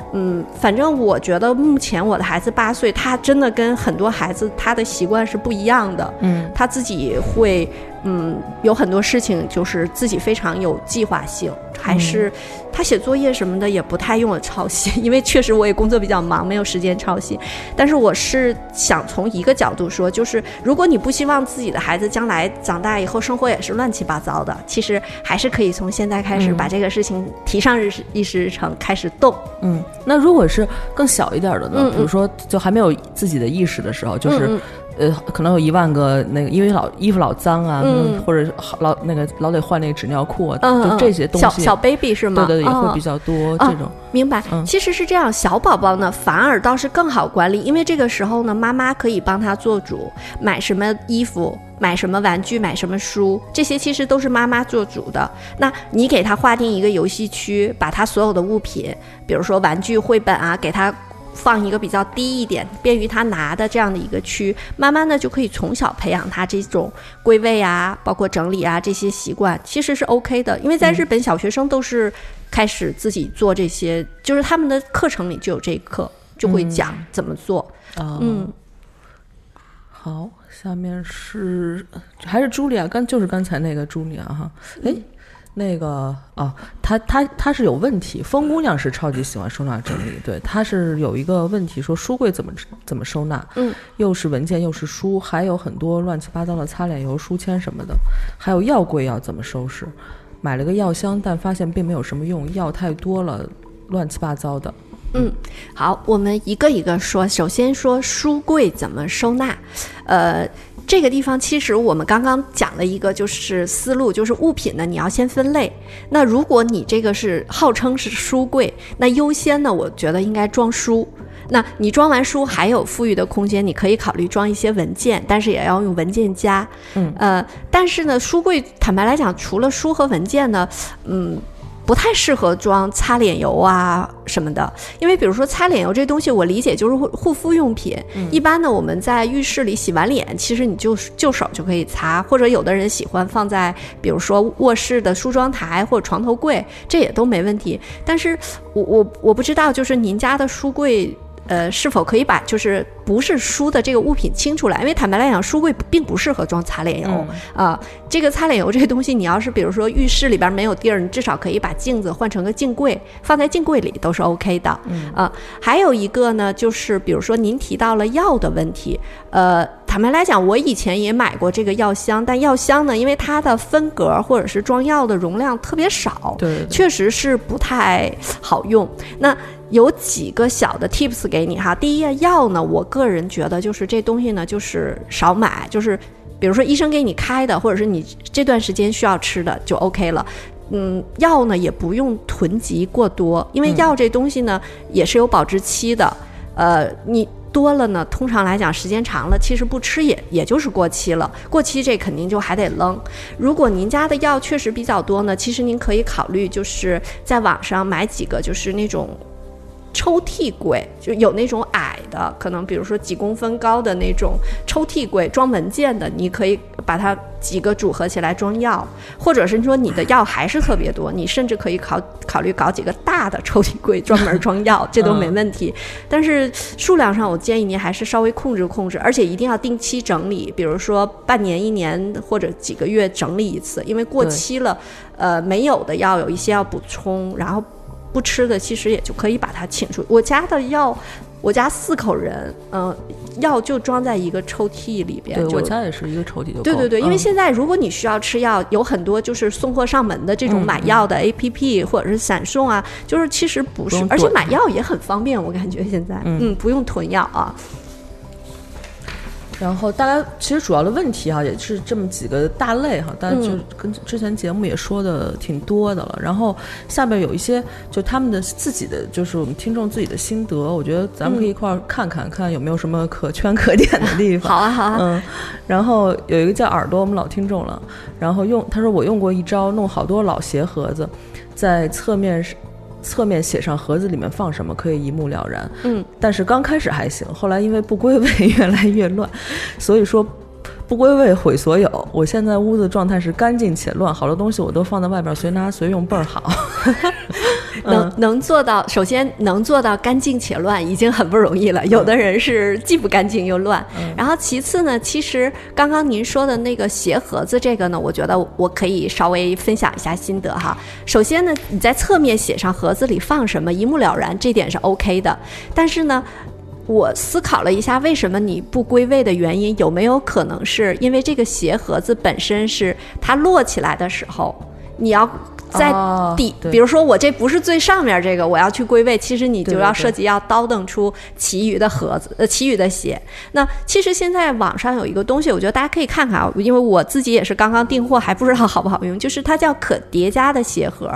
嗯，反正我觉得目前我的孩子八岁，他真的跟很多孩子他的习惯是不一样的。嗯，他自己会，嗯，有很多事情就是自己非常有计划性，还是他写作业什么的也不太用我抄袭，因为确实我也工作比较忙，没有时间抄袭。但是我是想从一个角度说，就是如果你不希望自己的孩子将来长大以后生活也是乱七八糟的，其实还是可以从现在开始嗯把这个事情提上日议事日程，开始动。嗯，那如果是更小一点的呢？嗯嗯比如说，就还没有自己的意识的时候，就是、嗯呃，可能有一万个那个，因为老衣服老脏啊，嗯或者老那个老得换那个纸尿裤啊，嗯，就嗯这些东西，小小 baby 是吗？对对对，也会哦比较多哦这种。明白，嗯其实是这样，小宝宝呢反而倒是更好管理，因为这个时候呢，妈妈可以帮他做主，买什么衣服，买什么玩具，买什么书，这些其实都是妈妈做主的。那你给他划定一个游戏区，把他所有的物品，比如说玩具、绘本啊，给他。放一个比较低一点、便于他拿的这样的一个区，慢慢的就可以从小培养他这种归位啊，包括整理啊这些习惯，其实是 OK 的。因为在日本，小学生都是开始自己做这些，就是他们的课程里就有这一课，就会讲怎么做。啊，嗯，好，下面是还是茱莉亚，刚就是刚才那个茱莉亚哈，哎。那个啊，她她她是有问题。风姑娘是超级喜欢收纳整理，对，她是有一个问题，说书柜怎么怎么收纳？嗯，又是文件又是书，还有很多乱七八糟的擦脸油、书签什么的，还有药柜要怎么收拾？买了个药箱，但发现并没有什么用，药太多了，乱七八糟的。嗯，好，我们一个一个说。首先说书柜怎么收纳，呃，这个地方其实我们刚刚讲了一个就是思路，就是物品呢你要先分类。那如果你这个是号称是书柜，那优先呢，我觉得应该装书。那你装完书还有富裕的空间，你可以考虑装一些文件，但是也要用文件夹。嗯，呃，但是呢，书柜坦白来讲，除了书和文件呢，嗯。不太适合装擦脸油啊什么的，因为比如说擦脸油这东西，我理解就是护护肤用品。一般呢，我们在浴室里洗完脸，其实你就就手就可以擦，或者有的人喜欢放在比如说卧室的梳妆台或者床头柜，这也都没问题。但是我我我不知道，就是您家的书柜。呃，是否可以把就是不是书的这个物品清出来？因为坦白来讲，书柜并不适合装擦脸油啊、这个擦脸油这个东西，你要是比如说浴室里边没有地儿，你至少可以把镜子换成个镜柜，放在镜柜里都是 OK 的。啊、还有一个呢，就是比如说您提到了药的问题，呃，坦白来讲，我以前也买过这个药箱，但药箱呢，因为它的分格或者是装药的容量特别少，对确实是不太好用。那有几个小的 tips 给你哈。第一，药呢，我个人觉得就是这东西呢，就是少买，就是比如说医生给你开的，或者是你这段时间需要吃的就 OK 了。嗯，药呢也不用囤积过多，因为药这东西呢、也是有保质期的。呃，你多了呢，通常来讲时间长了，其实不吃也也就是过期了。过期这肯定就还得扔。如果您家的药确实比较多呢，其实您可以考虑就是在网上买几个就是那种。抽屉柜就有那种矮的，可能比如说几公分高的那种抽屉柜，装文件的，你可以把它几个组合起来装药，或者是说你的药还是特别多，你甚至可以考考虑搞几个大的抽屉柜专门装药，这都没问题。但是数量上，我建议您还是稍微控制控制，而且一定要定期整理，比如说半年、一年或者几个月整理一次，因为过期了，呃，没有的药有一些要补充，然后不吃的其实也就可以把它请出。我家的药，我家四口人，嗯、药就装在一个抽屉里边，对我家也是一个抽屉就。对对对，因为嗯现在如果你需要吃药，有很多就是送货上门的这种嗯买药的 APP、或者是闪送啊，就是其实不是不，而且买药也很方便，我感觉现在嗯不用囤药啊。然后大家其实主要的问题啊，也是这么几个大类哈，大家就嗯跟之前节目也说的挺多的了。然后下边有一些就他们的自己的，就是我们听众自己的心得，我觉得咱们可以一块儿看看、看有没有什么可圈可点的地方。好啊好啊，嗯，然后有一个叫耳朵，我们老听众了。然后用他说我用过一招，弄好多老鞋盒子，在侧面侧面写上盒子里面放什么，可以一目了然。嗯，但是刚开始还行，后来因为不归位 越来越乱，所以说。不归位毁所有。我现在屋子状态是干净且乱，好多东西我都放在外边随拿随用，倍儿好。能能做到，首先能做到干净且乱，已经很不容易了。有的人是既不干净又乱。然后其次呢，其实刚刚您说的那个鞋盒子这个呢，我觉得我可以稍微分享一下心得哈。首先呢，你在侧面写上盒子里放什么，一目了然，这点是 OK 的。但是呢，我思考了一下，为什么你不归位的原因，有没有可能是因为这个鞋盒子本身是它摞起来的时候，你要在哦底，对比如说我这不是最上面这个，我要去归位，其实你就要涉及要倒腾出其余的盒子，呃，其余的鞋。那其实现在网上有一个东西，我觉得大家可以看看啊，因为我自己也是刚刚订货，还不知道好不好用，就是它叫可叠加的鞋盒。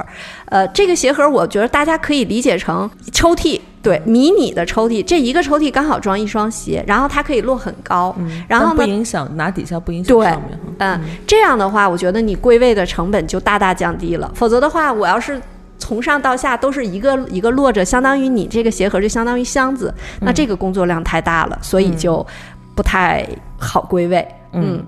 呃，这个鞋盒我觉得大家可以理解成抽屉。对，迷你的抽屉，这一个抽屉刚好装一双鞋，然后它可以摞很高，然后呢，不影响拿底下不影响上面哈。嗯，这样的话，我觉得你归位的成本就大大降低了。否则的话，我要是从上到下都是一个一个落着，相当于你这个鞋盒就相当于箱子，那这个工作量太大了，所以就不太好归位。嗯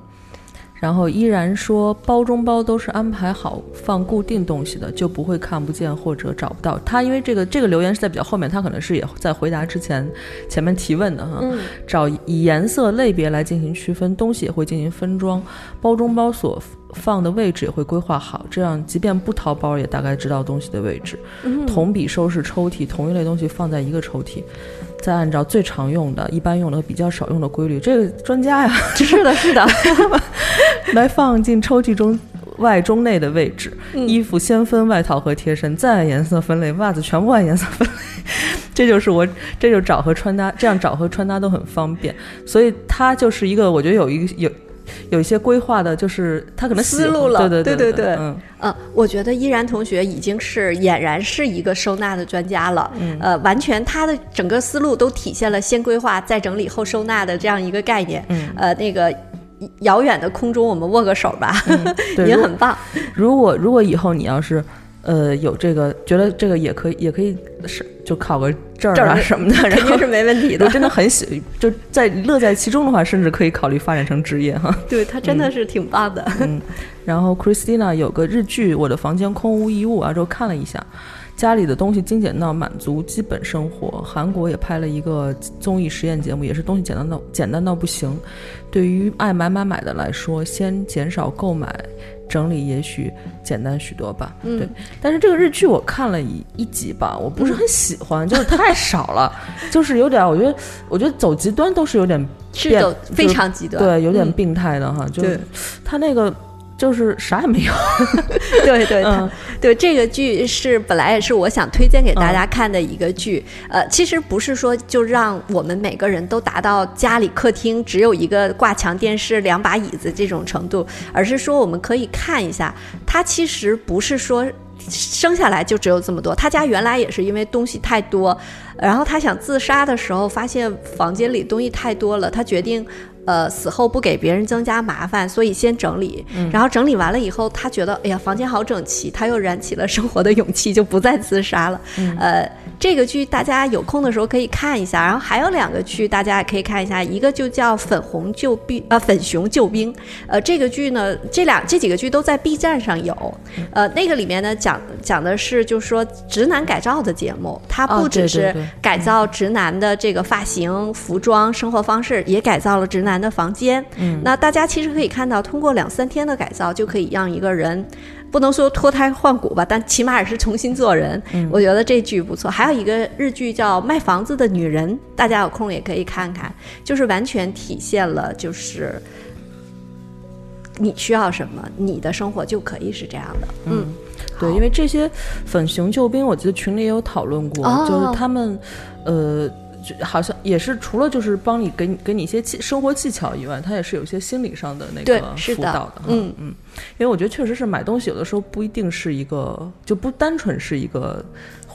然后依然说，包中包都是安排好放固定东西的，就不会看不见或者找不到。他因为这个这个留言是在比较后面，他可能是也在回答之前前面提问的哈。嗯找以颜色类别来进行区分，东西也会进行分装，包中包所放的位置也会规划好，这样即便不掏包，也大概知道东西的位置。嗯同比收拾抽屉，同一类东西放在一个抽屉，再按照最常用的、一般用的和比较少用的规律，这个专家呀，是的，是的，来放进抽屉中外中内的位置。嗯衣服先分外套和贴身，再按颜色分类，袜子全部按颜色分类。这就是我，这就找和穿搭，这样找和穿搭都很方便。所以它就是一个，我觉得有一个有有一些规划的，就是他可能思路了对对对对对嗯，呃，我觉得依然同学已经是俨然是一个收纳的专家了。嗯呃，完全他的整个思路都体现了先规划再整理后收纳的这样一个概念。嗯呃，那个遥远的空中我们握个手吧，您很棒。如果如果以后你要是呃有这个，觉得这个也可以，也可以是就考个证儿啊什么的，肯定是没问题的。真的很喜，就在乐在其中的话，甚至可以考虑发展成职业哈。对他真的是挺棒的。嗯，然后 Christina 有个日剧《我的房间空无一物》啊，之后看了一下，家里的东西精简到满足基本生活。韩国也拍了一个综艺实验节目，也是东西简单到简单到不行。对于爱买买买的来说，先减少购买。整理也许简单许多吧，嗯对。但是这个日剧我看了一一集吧，我不是很喜欢，就是太少了，就是有点儿，我觉得，我觉得走极端都是有点变是走非常极端，对，有点嗯病态的哈，就他那个就是啥也没有，对 对，对嗯对这个剧是本来也是我想推荐给大家看的一个剧。呃，其实不是说就让我们每个人都达到家里客厅只有一个挂墙电视、两把椅子这种程度，而是说我们可以看一下，它其实不是说。生下来就只有这么多，他家原来也是因为东西太多，然后他想自杀的时候，发现房间里东西太多了，他决定，呃，死后不给别人增加麻烦，所以先整理。然后整理完了以后，他觉得，哎呀，房间好整齐，他又燃起了生活的勇气，就不再自杀了。呃，这个剧大家有空的时候可以看一下，然后还有两个剧大家也可以看一下，一个就叫《粉红救兵》呃，《粉熊救兵》。呃，这个剧呢，这两这几个剧都在 B 站上有。呃，那个里面呢讲讲的是就是说直男改造的节目，它哦不只是改造直男的这个发型、服装、生活方式，也改造了直男的房间。嗯，那大家其实可以看到，通过两三天的改造，就可以让一个人。不能说脱胎换骨吧，但起码也是重新做人。我觉得这剧不错。还有一个日剧叫《卖房子的女人》，大家有空也可以看看，就是完全体现了就是你需要什么，你的生活就可以是这样的。嗯，对，因为这些粉熊救兵，我记得群里也有讨论过，哦就是他们，呃。就好像也是除了就是帮你给你给你一些技生活技巧以外，他也是有一些心理上的那个辅导的哈。嗯嗯，因为我觉得确实是买东西有的时候不一定是一个就不单纯是一个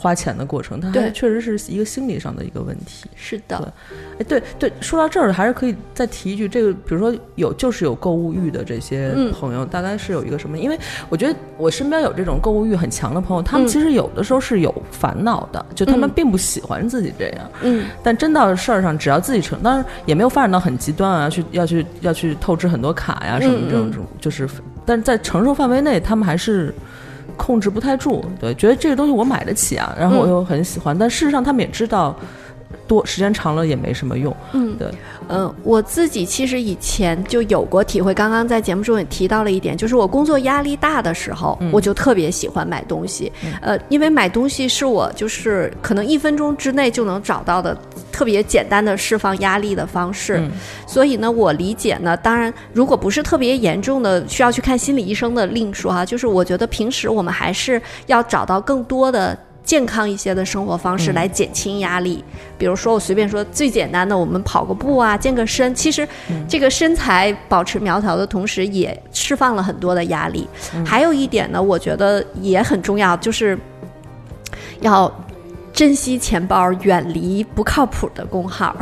花钱的过程，它还确实是一个心理上的一个问题。是的，哎，对对，说到这儿，还是可以再提一句，这个比如说有就是有购物欲的这些嗯朋友，大概是有一个什么？因为我觉得我身边有这种购物欲很强的朋友，他们嗯其实有的时候是有烦恼的，就他们嗯并不喜欢自己这样。嗯，但真到事儿上，只要自己承，当然也没有发展到很极端啊，去要去要去透支很多卡呀什么这种嗯嗯这种，就是，但是在承受范围内，他们还是。控制不太住，对，觉得这个东西我买得起啊，然后我嗯。又很喜欢，但事实上他们也知道，多时间长了也没什么用，嗯对，嗯，我自己其实以前就有过体会，刚刚在节目中也提到了一点，就是我工作压力大的时候，我就特别喜欢买东西，呃，因为买东西是我就是可能一分钟之内就能找到的特特别简单的释放压力的方式。嗯所以呢，我理解呢，当然如果不是特别严重的，需要去看心理医生的另说哈。就是我觉得平时我们还是要找到更多的。健康一些的生活方式嗯来减轻压力，比如说我随便说最简单的，我们跑个步啊，健个身。其实这个身材保持苗条的同时，也释放了很多的压力。还有一点呢，我觉得也很重要，就是要珍惜钱包，远离不靠谱的工号。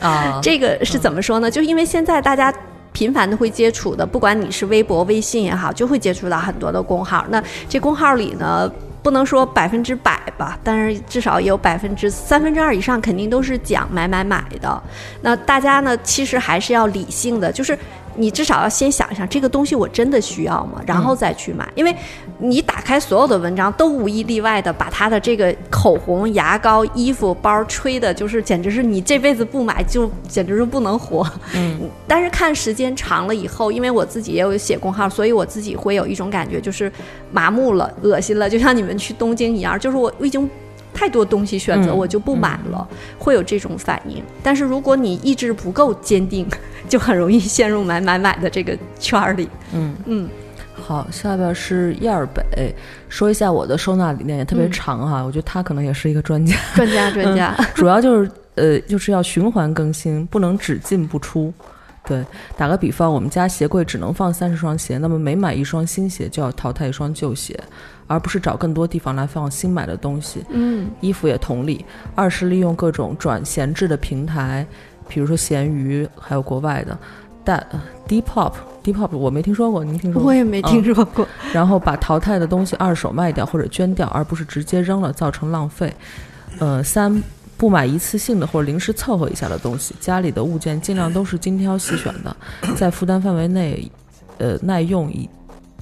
啊，这个是怎么说呢？就因为现在大家。频繁的会接触的，不管你是微博、微信也好，就会接触到很多的工号。那这工号里呢，不能说百分之百吧，但是至少也有百分之三分之二以上肯定都是讲买买买的。那大家呢，其实还是要理性的，就是你至少要先想一想，这个东西我真的需要吗？然后再去买，因为你打开所有的文章，都无一例外的把他的这个口红、牙膏、衣服、包吹的，就是简直是你这辈子不买就简直是不能活。嗯，但是看时间长了以后，因为我自己也有写公号，所以我自己会有一种感觉，就是麻木了、恶心了，就像你们去东京一样，就是我我已经。太多东西选择，嗯我就不买了，会有这种反应。但是如果你意志不够坚定，就很容易陷入买买买的这个圈儿里。嗯嗯，好，下边是燕儿北，说一下我的收纳理念也特别嗯长哈，我觉得他可能也是一个专家，专家专家，主要就是呃，就是要循环更新，不能只进不出。对，打个比方，我们家鞋柜只能放三十双鞋，那么每买一双新鞋就要淘汰一双旧鞋，而不是找更多地方来放新买的东西。嗯衣服也同理。二是利用各种转闲置的平台，比如说闲鱼，还有国外的。但呃 Depop，Depop 我没听说过，您听说过？我也没听说过。然后把淘汰的东西二手卖掉或者捐掉，而不是直接扔了，造成浪费。呃，三不买一次性的或者临时凑合一下的东西，家里的物件尽量都是精挑细选的，在负担范围内，呃，耐用以。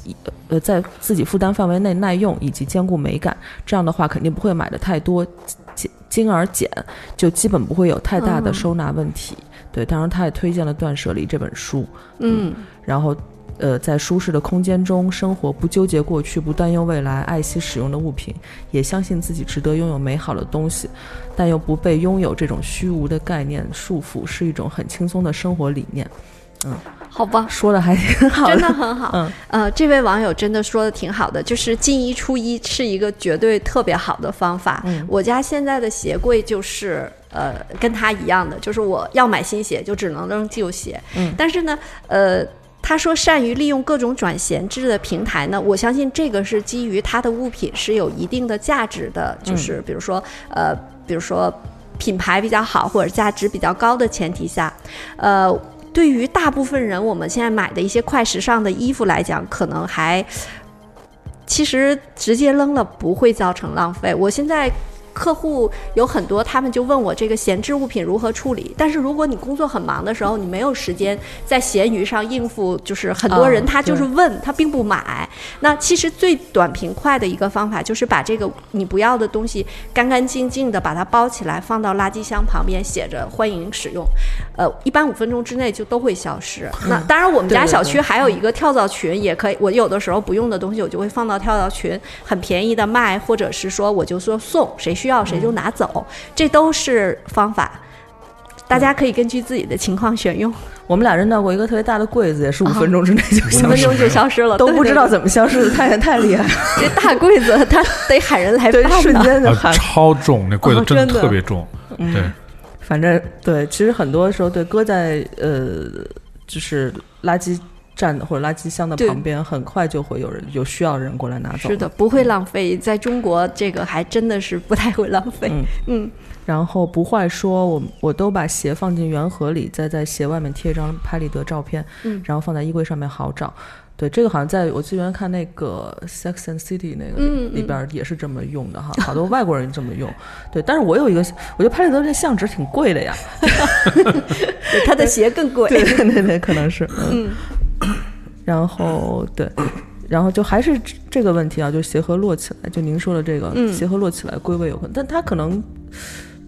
以呃，在自己负担范围内耐用以及兼顾美感，这样的话肯定不会买的太多，精精而简，就基本不会有太大的嗯收纳问题。对，当然他也推荐了《断舍离》这本书，嗯然后，呃，在舒适的空间中生活，不纠结过去，不担忧未来，爱惜使用的物品，也相信自己值得拥有美好的东西，但又不被拥有这种虚无的概念束缚，是一种很轻松的生活理念。嗯好吧，说的还挺好真的很好。嗯呃，这位网友真的说的挺好的，就是进一出一是一个绝对特别好的方法。嗯我家现在的鞋柜就是呃跟他一样的，就是我要买新鞋就只能扔旧鞋。嗯但是呢，呃。他说善于利用各种转闲置的平台呢，我相信这个是基于他的物品是有一定的价值的，就是比如说呃，比如说品牌比较好或者价值比较高的前提下，呃，对于大部分人，我们现在买的一些快时尚的衣服来讲，可能还其实直接扔了不会造成浪费。我现在。客户有很多，他们就问我这个闲置物品如何处理。但是如果你工作很忙的时候，你没有时间在闲鱼上应付，就是很多人啊他就是对问，他并不买。那其实最短平快的一个方法就是把这个你不要的东西干干净净的把它包起来，放到垃圾箱旁边，写着欢迎使用。呃，一般五分钟之内就都会消失。那当然，我们家小区还有一个跳蚤群，也可以。我有的时候不用的东西，我就会放到跳蚤群，很便宜的卖，或者是说我就说送，谁需要谁就拿走，这都是方法。大家可以根据自己的情况选用，我们俩扔到过一个特别大的柜子，也是五分钟之内就五消失了，分钟就消失了，都不知道怎么消失的，太太厉害了，这大柜子它得喊人来 搬呢。呃间就喊超重，那柜子真的哦真的特别重。对，反正对，其实很多时候对搁在呃，就是垃圾站或者垃圾箱的旁边，很快就会有人有需要的人过来拿走。是的，不会浪费。在中国，这个还真的是不太会浪费。嗯嗯然后不坏说，我我都把鞋放进圆盒里，再在鞋外面贴一张拍立得照片，嗯然后放在衣柜上面好找。对，这个好像在我之前看那个《Sex and City》那个里边也是这么用的哈，好多外国人这么用。对，但是我有一个，我觉得拍立得这相纸挺贵的呀。对他的鞋更贵。对对对对，可能是。嗯。然后对，然后就还是这这个问题啊，就协和落起来，就您说的这个、嗯。协和落起来归位有可能，但它可能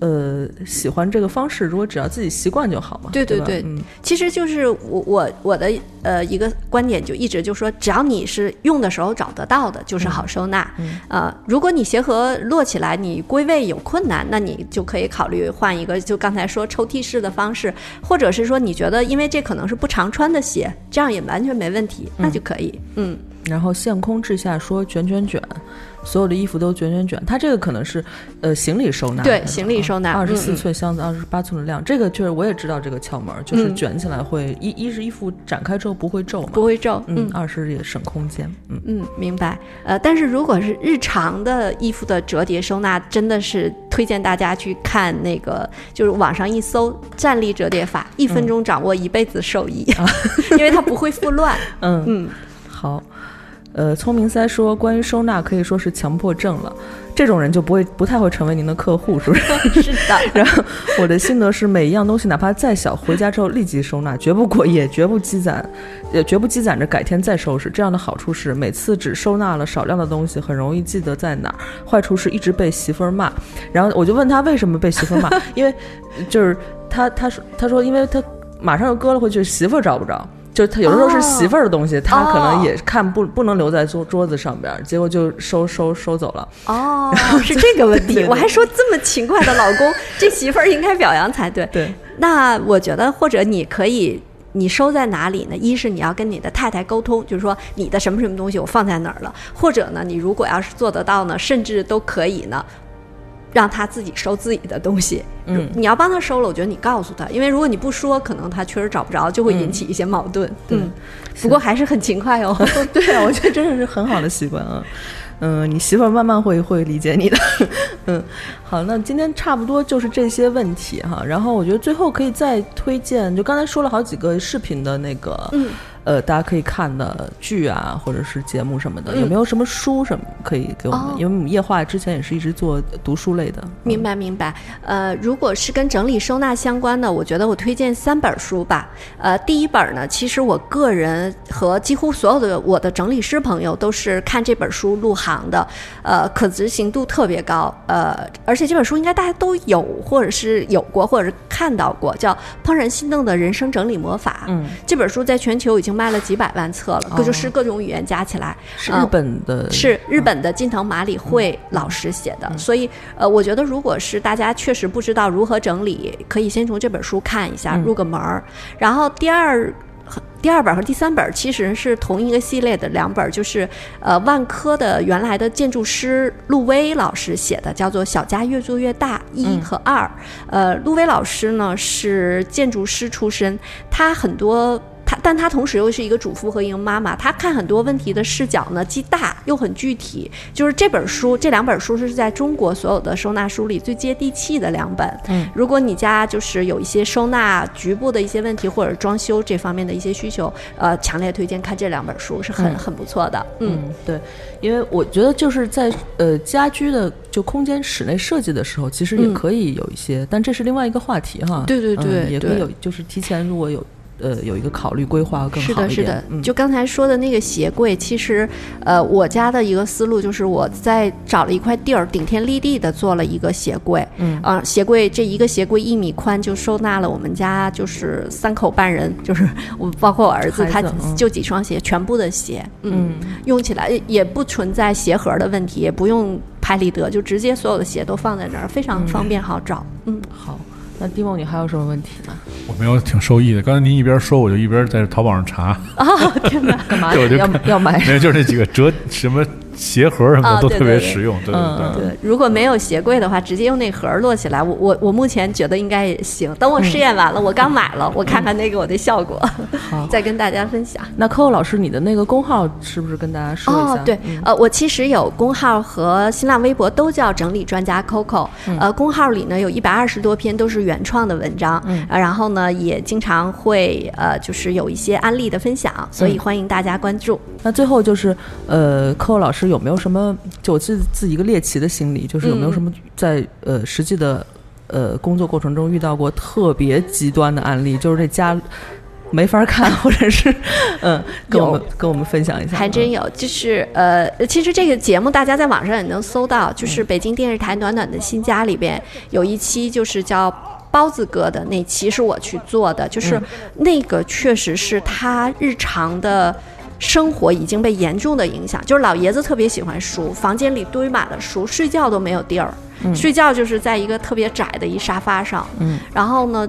呃喜欢这个方式，如果只要自己习惯就好嘛。对对对，对嗯其实就是我我我的呃一个观点就一直就说，只要你是用的时候找得到的，就是好收纳。呃，如果你鞋盒摞起来，你归位有困难，那你就可以考虑换一个，就刚才说抽屉式的方式，或者是说你觉得因为这可能是不常穿的鞋，这样也完全没问题，那就可以。嗯，然后限空制下说卷卷卷，所有的衣服都卷卷卷。它这个可能是呃行李收纳，对行李收纳二十四寸箱子，二十八寸的量。这个确实我也知道这个窍门儿，就是嗯卷起来会一一是衣服展开之后不会皱嘛，不会皱。嗯，二是也省空间，嗯。嗯，明白。呃，但是如果是日常的衣服的折叠收纳，真的是推荐大家去看那个，就是网上一搜站立折叠法，一分钟掌握一辈子手艺，因为它不会复乱。嗯嗯，好，呃，聪明塞说，关于收纳可以说是强迫症了，这种人就不会不太会成为您的客户，是不是？是的。然后我的心得是，每一样东西哪怕再小，回家之后立即收纳，绝不过夜，绝不积攒，也绝不积攒着改天再收拾。这样的好处是，每次只收纳了少量的东西，很容易记得在哪儿；坏处是一直被媳妇儿骂。然后我就问他为什么被媳妇儿骂，因为就是他他说他说，因为他马上又搁了回去，媳妇儿找不着。就是他有的时候是媳妇儿的东西，他可能也看不不能留在桌桌子上边儿，结果就收收收走了。哦，是这个问题。对对我还说这么勤快的老公，这媳妇儿应该表扬才对。对，那我觉得，或者你可以，你收在哪里呢？一是你要跟你的太太沟通，就是说你的什么什么东西我放在哪儿了，或者呢，你如果要是做得到呢，甚至都可以呢。让他自己收自己的东西，嗯你要帮他收了，我觉得你告诉他，因为如果你不说，可能他确实找不着，就会引起一些矛盾。嗯，不过还是很勤快哦。对啊，我觉得真的是很好的习惯啊。嗯，你媳妇儿慢慢会会理解你的。嗯，好，那今天差不多就是这些问题哈。然后我觉得最后可以再推荐，就刚才说了好几个视频的那个，嗯，呃，大家可以看的剧啊，或者是节目什么的，嗯有没有什么书什么可以给我们？哦因为我们夜话之前也是一直做读书类的。明白明白，呃，如果是跟整理收纳相关的，我觉得我推荐三本书吧。呃，第一本呢，其实我个人和几乎所有的我的整理师朋友都是看这本书入行的，呃，可执行度特别高，呃，而且这本书应该大家都有，或者是有过，或者是看到过，叫《怦然心动的人生整理魔法》。嗯，这本书在全球已经卖了几百万册了，各就是各种语言加起来，呃是日本的，是日本的近藤麻里惠老师写的，所以呃，我觉得如果是大家确实不知道如何整理，可以先从这本书看一下，入个门儿。然后第二。第二本和第三本其实是同一个系列的两本，就是呃万科的原来的建筑师陆威老师写的，叫做《小家越做越大一和二》。呃，陆威老师呢是建筑师出身，他很多他，但他同时又是一个主妇和一个妈妈，他看很多问题的视角呢既大又很具体。就是这本书，这两本书是在中国所有的收纳书里最接地气的两本。嗯，如果你家就是有一些收纳局部的一些问题或者装修这方面的一些需求，呃，强烈推荐看这两本书，是很、嗯很不错的。嗯嗯，对，因为我觉得就是在呃家居的就空间室内设计的时候，其实也嗯可以有一些，但这是另外一个话题哈。对对对也可以有，就是提前如果有呃有一个考虑规划更是的，好一点。是的，嗯、就刚才说的那个鞋柜，其实，呃，我家的一个思路就是我在找了一块地儿，顶天立地的做了一个鞋柜。嗯啊、鞋柜这一个鞋柜一米宽，就收纳了我们家就是三口半人，就是我包括我儿子，他就几双鞋，全部的鞋，嗯，嗯用起来也不存在鞋盒的问题，也不用拍立得，就直接所有的鞋都放在那儿，非常方便好找。嗯，好。那蒂梦，你还有什么问题吗？我没有挺受益的。刚才您一边说，我就一边在淘宝上查，哦，天哪，干嘛 要要买？没有，就是那几个折什么鞋盒什么啊的都特别实用。对对嗯对。对，如果没有鞋柜的话，直接用那盒儿摞起来，我我我目前觉得应该也行。等我试验完了，我刚买了，我看看那个我的效果，好。再跟大家分享。那 Coco 老师，你的那个工号是不是跟大家说一下？哦，对，嗯呃，我其实有工号和新浪微博都叫整理专家 Coco，、呃，公号里呢有一百二十多篇都是原创的文章，然后呢也经常会呃就是有一些案例的分享，所以欢迎大家关注。那最后就是，呃，Coco 老师有没有什么？就我自自己一个猎奇的心理，就是有没有什么在呃实际的呃工作过程中遇到过特别极端的案例？就是这家没法看，或者是嗯，跟我们跟我们分享一下。还真有，就是呃，其实这个节目大家在网上也能搜到，就是北京电视台《暖暖的新家》里边有一期就是叫。包子哥的那期是我去做的，就是那个确实是他日常的生活已经被严重的影响。就是老爷子特别喜欢书，房间里堆满了书，睡觉都没有地儿，睡觉就是在一个特别窄的一沙发上。嗯，然后呢，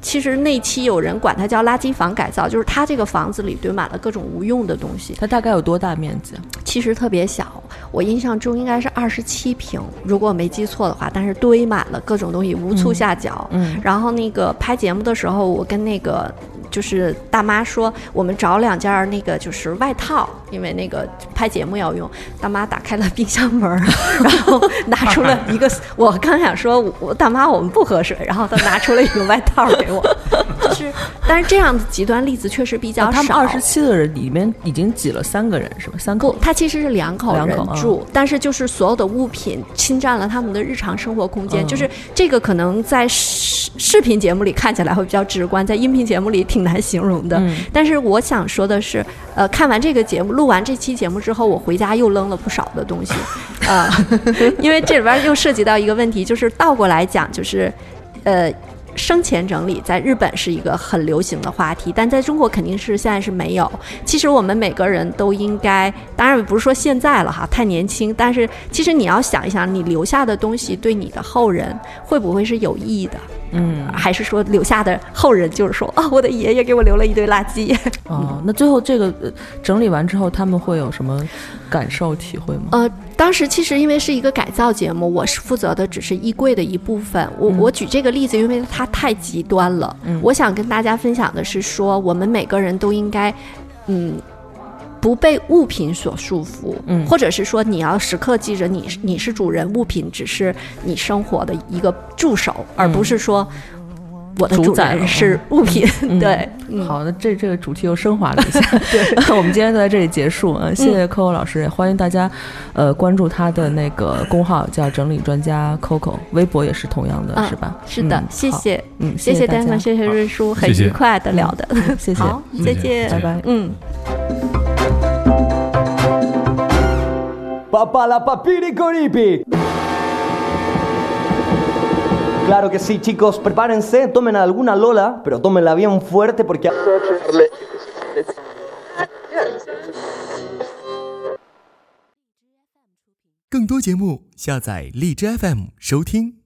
其实那期有人管它叫垃圾房改造，就是他这个房子里堆满了各种无用的东西。它大概有多大面积啊？其实特别小，我印象中应该是二十七平，如果我没记错的话。但是堆满了各种东西，无处下脚。嗯然后那个拍节目的时候，我跟那个就是大妈说，我们找两件儿那个就是外套，因为那个拍节目要用。大妈打开了冰箱门儿，然后拿出了一个，我刚想说，我大妈我们不喝水，然后她拿出了一个外套给我，就是，但是这样的极端例子确实比较少。哦他们二十七个人里面已经挤了三个人是吧？三口，。不他其实是两口人两口啊住，但是就是所有的物品侵占了他们的日常生活空间，嗯就是这个可能在视视频节目里看起来会比较直观，在音频节目里挺难形容的。嗯但是我想说的是，呃，看完这个节目，录完这期节目之后，我回家又扔了不少的东西，啊、因为这里边又涉及到一个问题，就是倒过来讲，就是，呃。生前整理在日本是一个很流行的话题，但在中国肯定是现在是没有。其实我们每个人都应该，当然不是说现在了哈，太年轻，但是其实你要想一想，你留下的东西对你的后人会不会是有意义的？嗯，还是说留下的后人就是说啊，我的爷爷给我留了一堆垃圾？哦，那最后这个呃整理完之后，他们会有什么感受体会吗？呃，当时其实因为是一个改造节目，我是负责的只是衣柜的一部分。我、我举这个例子，因为它太极端了。嗯我想跟大家分享的是说，我们每个人都应该，嗯。不被物品所束缚，嗯。或者是说你要时刻记着你是你是主人，物品只是你生活的一个助手，而不是说我的主主宰是物品。嗯。对，嗯，好，的这这个主题又升华了一下。对，我们今天就在这里结束啊！谢谢 Coco 老师，也欢迎大家呃关注他的那个公号叫整理专家 Coco，微博也是同样的，嗯是吧？是的，嗯谢谢，嗯，谢谢大家。谢谢瑞叔，很愉快的聊的。谢谢，再见，拜拜。嗯。Papá la papiricoripi. Claro que sí, chicos, prepárense, tomen alguna lola, pero tómenla bien fuerte porque... 更多节目，下载荔枝 FM 收听。